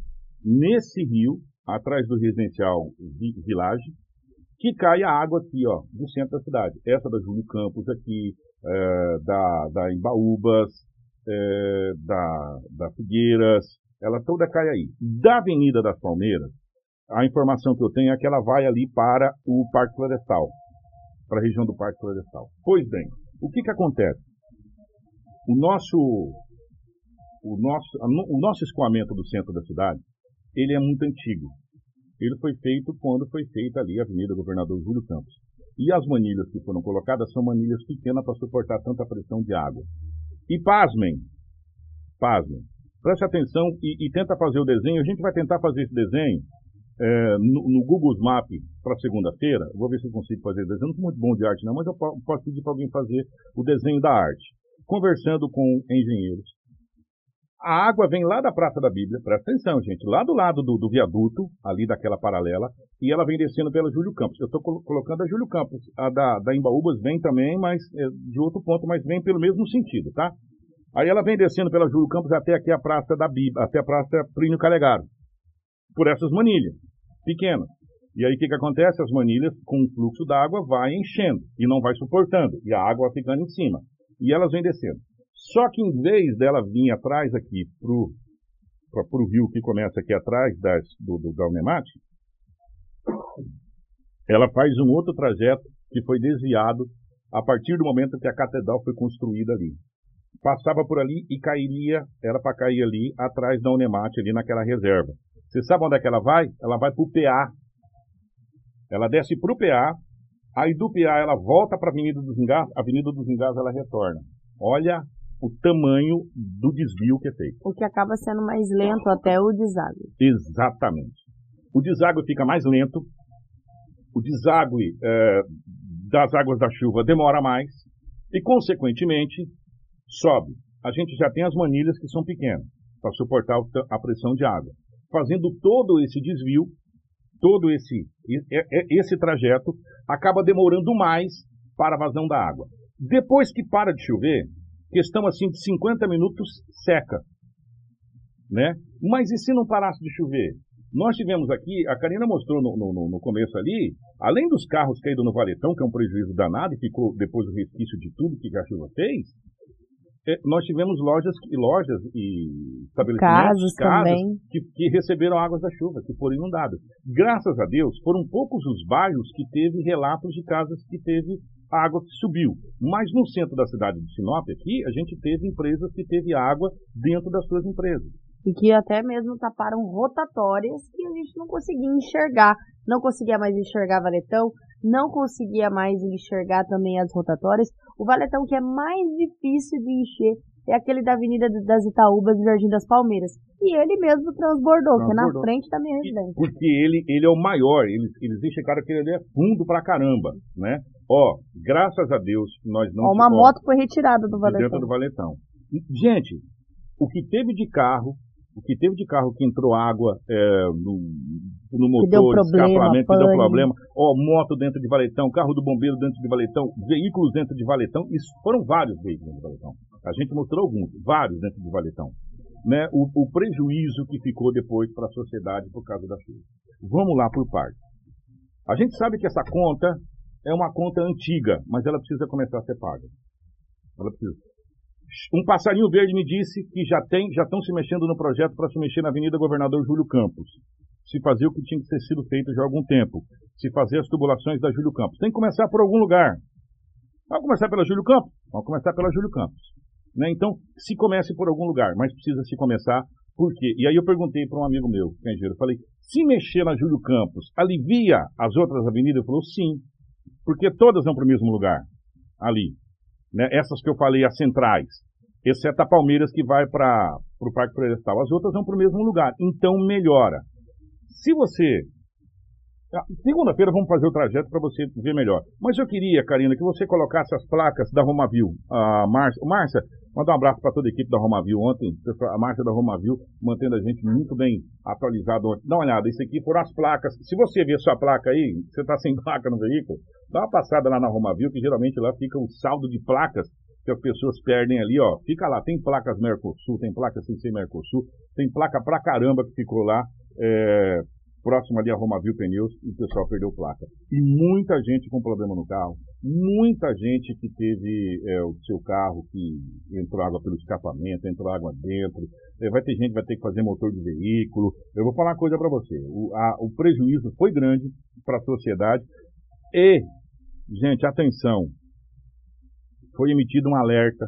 nesse rio, atrás do residencial Vi- Village, que cai a água aqui, ó, do centro da cidade. Essa da Júlio Campos aqui, é, da, da Embaúbas, é, da, da Figueiras, ela toda cai aí. Da Avenida das Palmeiras, a informação que eu tenho é que ela vai ali para o Parque Florestal, para a região do Parque Florestal. Pois bem, o que que acontece? O nosso, o nosso, o nosso escoamento do centro da cidade, ele é muito antigo. Ele foi feito quando foi feita ali a Avenida Governador Júlio Campos. E as manilhas que foram colocadas são manilhas pequenas para suportar tanta pressão de água. E pasmem, pasmem, preste atenção e, e tenta fazer o desenho. A gente vai tentar fazer esse desenho é, no, no Google Maps para segunda-feira. Vou ver se eu consigo fazer o desenho. Não sou muito bom de arte, não, mas eu po- posso pedir para alguém fazer o desenho da arte. Conversando com engenheiros. A água vem lá da Praça da Bíblia, presta atenção, gente, lá do lado do, do viaduto, ali daquela paralela, e ela vem descendo pela Júlio Campos. Eu estou colocando a Júlio Campos. A da, da Embaúbas vem também, mas é, de outro ponto, mas vem pelo mesmo sentido, tá? Aí ela vem descendo pela Júlio Campos até aqui a Praça da Bíblia, até a Praça Plínio Calegaro. Por essas manilhas, pequenas. E aí o que, que acontece? As manilhas, com o fluxo d'água, vai enchendo e não vai suportando. E a água vai ficando em cima. E elas vêm descendo. Só que em vez dela vir atrás aqui pra, pro rio que começa aqui atrás das, do, do, da ela faz um outro trajeto que foi desviado a partir do momento que a catedral foi construída ali. Passava por ali e cairia, era para cair ali atrás da Unemate, ali naquela reserva. Você sabe onde é que ela vai? Ela vai para o PA. Ela desce para o PA, aí do PA ela volta para a Avenida dos Engás, a Avenida dos Engás ela retorna. Olha o tamanho do desvio que é feito.
O que acaba sendo mais lento até o deságue.
Exatamente. O deságue fica mais lento, o deságue eh, das águas da chuva demora mais e, consequentemente, sobe. A gente já tem as manilhas que são pequenas para suportar a pressão de água. Fazendo todo esse desvio, todo esse, esse trajeto, acaba demorando mais para a vazão da água. Depois que para de chover, questão assim de 50 minutos seca. Né? Mas e se não parasse de chover? Nós tivemos aqui, a Karina mostrou no, no- no começo ali, além dos carros caídos no valetão, que é um prejuízo danado e ficou depois o resquício de tudo que a chuva fez, nós tivemos lojas, lojas e estabelecimentos,
Casas
casas que, que receberam águas da chuva, que foram inundadas. Graças a Deus, foram poucos os bairros que teve relatos de casas que teve água que subiu. Mas no centro da cidade de Sinop, aqui, a gente teve empresas que teve água dentro das suas empresas.
E que até mesmo taparam rotatórias que a gente não conseguia enxergar. Não conseguia mais enxergar Valetão, não conseguia mais enxergar também as rotatórias. O Valetão que é mais difícil de encher é aquele da Avenida das Itaúbas e Jardim das Palmeiras. E ele mesmo transbordou, que é na
Transbordou.
frente da minha residência.
Porque ele, ele é o maior, eles, eles enxergaram que ele é fundo pra caramba, né? Ó, graças a Deus, nós não
Ó, uma moto foi retirada do Valetão.
dentro do valetão. Gente, o que teve de carro, o que teve de carro que entrou água é, no, no motor,
deu problema,
escapamento, que deu problema, ó, moto dentro de valetão, carro do bombeiro dentro de valetão, veículos dentro de valetão, isso foram vários veículos dentro de valetão. A gente mostrou alguns, vários dentro de valetão. Né, o, o prejuízo que ficou depois para a sociedade por causa da chuva. Vamos lá por partes. A gente sabe que essa conta é uma conta antiga, mas ela precisa começar a ser paga. Ela precisa. Um passarinho verde me disse que já tem, já estão se mexendo no projeto para se mexer na Avenida Governador Júlio Campos. Se fazer o que tinha que ter sido feito já há algum tempo. Se fazer as tubulações da Júlio Campos. Tem que começar por algum lugar. Vamos começar pela Júlio Campos? Vamos começar pela Júlio Campos. Né? Então, se comece por algum lugar, mas precisa se começar por quê? E aí eu perguntei para um amigo meu, que é engenheiro, falei, se mexer na Júlio Campos, alivia as outras avenidas? Ele falou, sim, porque todas vão para o mesmo lugar, ali. Né? Essas que eu falei, as centrais, exceto a Palmeiras que vai para o Parque Florestal, as outras vão para o mesmo lugar, então melhora. Se você ah, Segunda-feira vamos fazer o trajeto para você ver melhor. Mas eu queria, Karina, que você colocasse as placas da Romavil. A Márcia, Márcia, mandar um abraço para toda a equipe da Romavil ontem. A Márcia da Romavil mantendo a gente muito bem atualizado ontem. Dá uma olhada, isso aqui foram as placas. Se você ver sua placa aí, você está sem placa no veículo, dá uma passada lá na Romavil, que geralmente lá fica o saldo de placas que as pessoas perdem ali, ó. Fica lá, tem placas Mercosul, tem placa sem ser Mercosul, tem placa pra caramba que ficou lá. É, próximo ali a Romavil Pneus e o pessoal perdeu placa. E muita gente com problema no carro, muita gente que teve é, o seu carro que entrou água pelo escapamento, entrou água dentro, é, vai ter gente que vai ter que fazer motor de veículo. Eu vou falar uma coisa para você, o, a, o prejuízo foi grande para a sociedade e, gente, atenção, foi emitido um alerta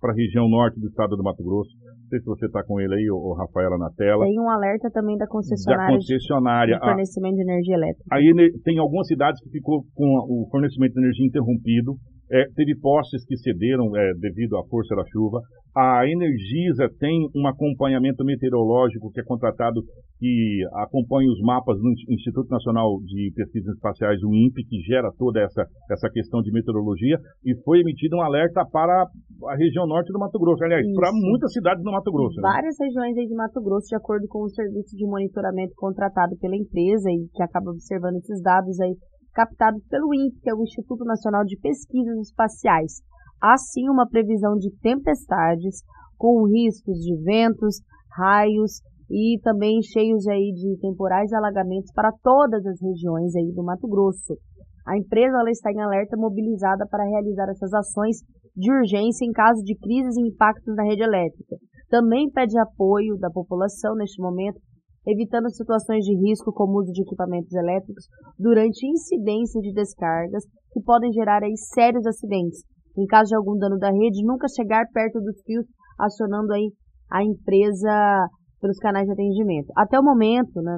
para a região norte do estado do Mato Grosso. Não sei se você está com ele aí, o Rafaela, na tela.
Tem um alerta também da
Da
concessionária,
concessionária.
de fornecimento de energia elétrica.
Aí tem algumas cidades que ficou com o fornecimento de energia interrompido. É, teve postes que cederam é, devido à força da chuva. A Energisa tem um acompanhamento meteorológico que é contratado que acompanha os mapas do Instituto Nacional de Pesquisas Espaciais, o INPE, que gera toda essa, essa questão de meteorologia, e foi emitido um alerta para a região norte do Mato Grosso. Aliás, para muitas cidades do Mato Grosso. né?
Várias regiões aí de Mato Grosso, de acordo com o serviço de monitoramento contratado pela empresa e que acaba observando esses dados aí captados pelo INPE, que é o Instituto Nacional de Pesquisas Espaciais. Há sim uma previsão de tempestades com riscos de ventos, raios e também cheios aí de temporais e alagamentos para todas as regiões aí do Mato Grosso. A empresa ela está em alerta mobilizada para realizar essas ações de urgência em caso de crises e impactos na rede elétrica. Também pede apoio da população neste momento, evitando situações de risco como o uso de equipamentos elétricos durante incidência de descargas que podem gerar aí sérios acidentes. Em caso de algum dano da rede, nunca chegar perto dos fios, acionando aí a empresa pelos canais de atendimento. Até o momento, né,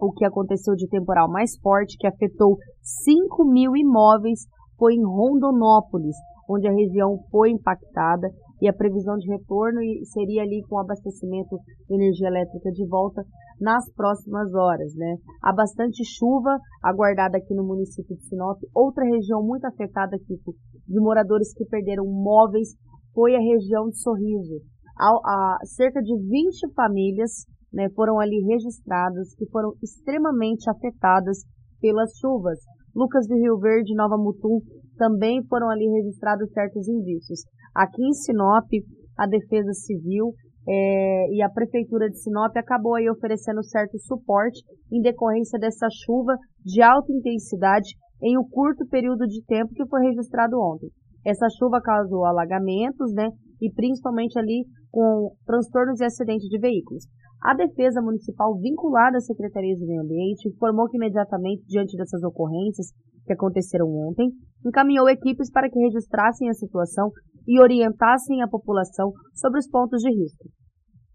o que aconteceu de temporal mais forte, que afetou 5 mil imóveis, foi em Rondonópolis, onde a região foi impactada e a previsão de retorno e- seria ali com abastecimento de energia elétrica de volta nas próximas horas, né? Há bastante chuva aguardada aqui no município de Sinop. Outra região muito afetada aqui de moradores que perderam móveis foi a região de Sorriso. Há- cerca de 20 famílias né, foram ali registradas que foram extremamente afetadas pelas chuvas. Lucas do Rio Verde Nova Mutum também foram ali registrados certos indícios. Aqui em Sinop, a Defesa Civil eh, e a Prefeitura de Sinop acabou aí oferecendo certo suporte em decorrência dessa chuva de alta intensidade em um curto período de tempo que foi registrado ontem. Essa chuva causou alagamentos, né, e principalmente ali com transtornos e acidentes de veículos. A Defesa Municipal, vinculada à Secretaria de Meio Ambiente, informou que imediatamente, diante dessas ocorrências que aconteceram ontem, encaminhou equipes para que registrassem a situação e orientassem a população sobre os pontos de risco.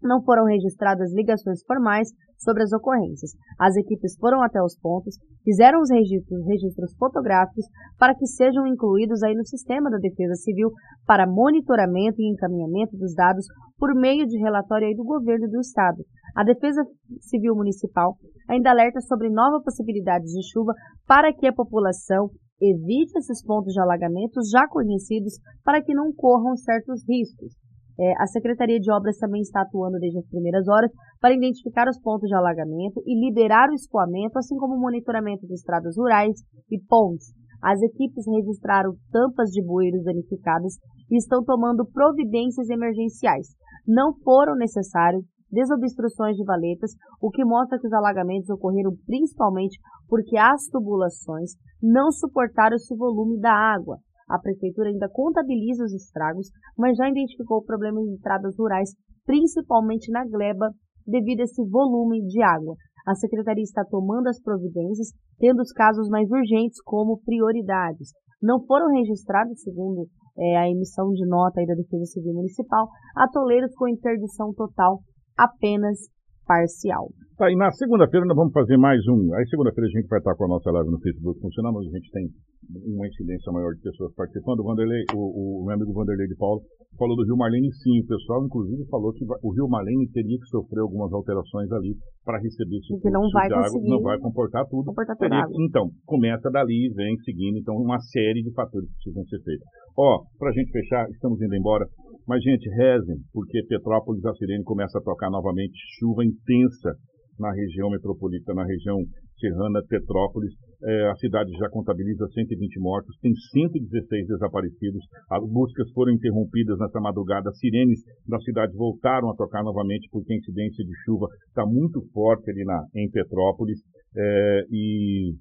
Não foram registradas ligações formais sobre as ocorrências. As equipes foram até os pontos, fizeram os registros, registros fotográficos para que sejam incluídos aí no sistema da Defesa Civil para monitoramento e encaminhamento dos dados por meio de relatório aí do governo do estado. A Defesa Civil Municipal ainda alerta sobre nova possibilidade de chuva para que a população evite esses pontos de alagamentos já conhecidos para que não corram certos riscos. É, a Secretaria de Obras também está atuando desde as primeiras horas para identificar os pontos de alagamento e liberar o escoamento, assim como o monitoramento de estradas rurais e pontes. As equipes registraram tampas de bueiros danificadas e estão tomando providências emergenciais. Não foram necessários desobstruções de valetas, o que mostra que os alagamentos ocorreram principalmente porque as tubulações não suportaram esse volume da água. A prefeitura ainda contabiliza os estragos, mas já identificou problemas em estradas rurais, principalmente na gleba, devido a esse volume de água. A secretaria está tomando as providências, tendo os casos mais urgentes como prioridades. Não foram registrados, segundo é, a emissão de nota da Defesa Civil Municipal, atoleiros com interdição total apenas parcial.
Tá, e na segunda-feira nós vamos fazer mais um. Aí segunda-feira a gente vai estar com a nossa live no Facebook funcionando, mas a gente tem uma incidência maior de pessoas participando. O, Vanderlei, o, o meu amigo Vanderlei de Paulo falou do Rio Marlene, sim. O pessoal, inclusive, falou que o Rio Marlene teria que sofrer algumas alterações ali para receber esse
que não vai
de água, não vai comportar tudo.
Comportar
teria, então, começa dali, vem seguindo. Então, uma série de fatores que precisam ser feitos. Ó, para a gente fechar, estamos indo embora. Mas, gente, rezem, porque Petrópolis, a Sirene começa a tocar novamente chuva intensa na região metropolitana, na região serrana, Petrópolis. É, a cidade já contabiliza 120 mortos, tem 116 desaparecidos. As buscas foram interrompidas nessa madrugada. Sirenes da cidade voltaram a tocar novamente porque a incidência de chuva está muito forte ali na, em Petrópolis. É, e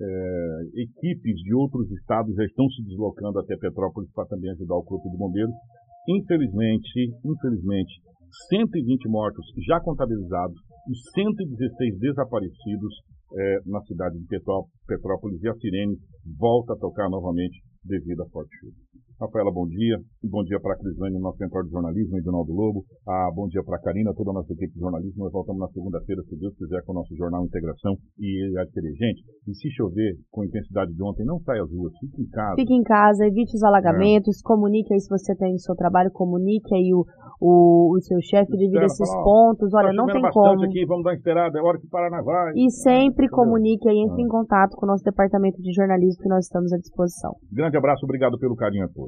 é, equipes de outros estados já estão se deslocando até Petrópolis para também ajudar o Corpo de Bombeiros. Infelizmente, infelizmente, 120 mortos já contabilizados e 116 desaparecidos é, na cidade de Petrópolis e a sirene volta a tocar novamente devido à forte chuva. Rafaela, bom dia. Bom dia para a Crislane, nosso central de jornalismo, Edinaldo Lobo. Ah, bom dia para a Karina, toda a nossa equipe de jornalismo. Nós voltamos na segunda-feira, se Deus quiser, com o nosso jornal Integração e adquirir. Gente, e se chover com a intensidade de ontem, não saia às ruas, fique em casa.
Fique em casa, evite os alagamentos, é. comunique aí se você tem no seu trabalho, comunique aí o, o, o seu chefe devido a esses pontos. Olha, não tem como.
Aqui, vamos dar esperada, é hora que Paraná vai.
E sempre é, comunique aí, entre é. em contato com o nosso departamento de jornalismo que nós estamos à disposição.
Grande abraço, obrigado pelo carinho a todos.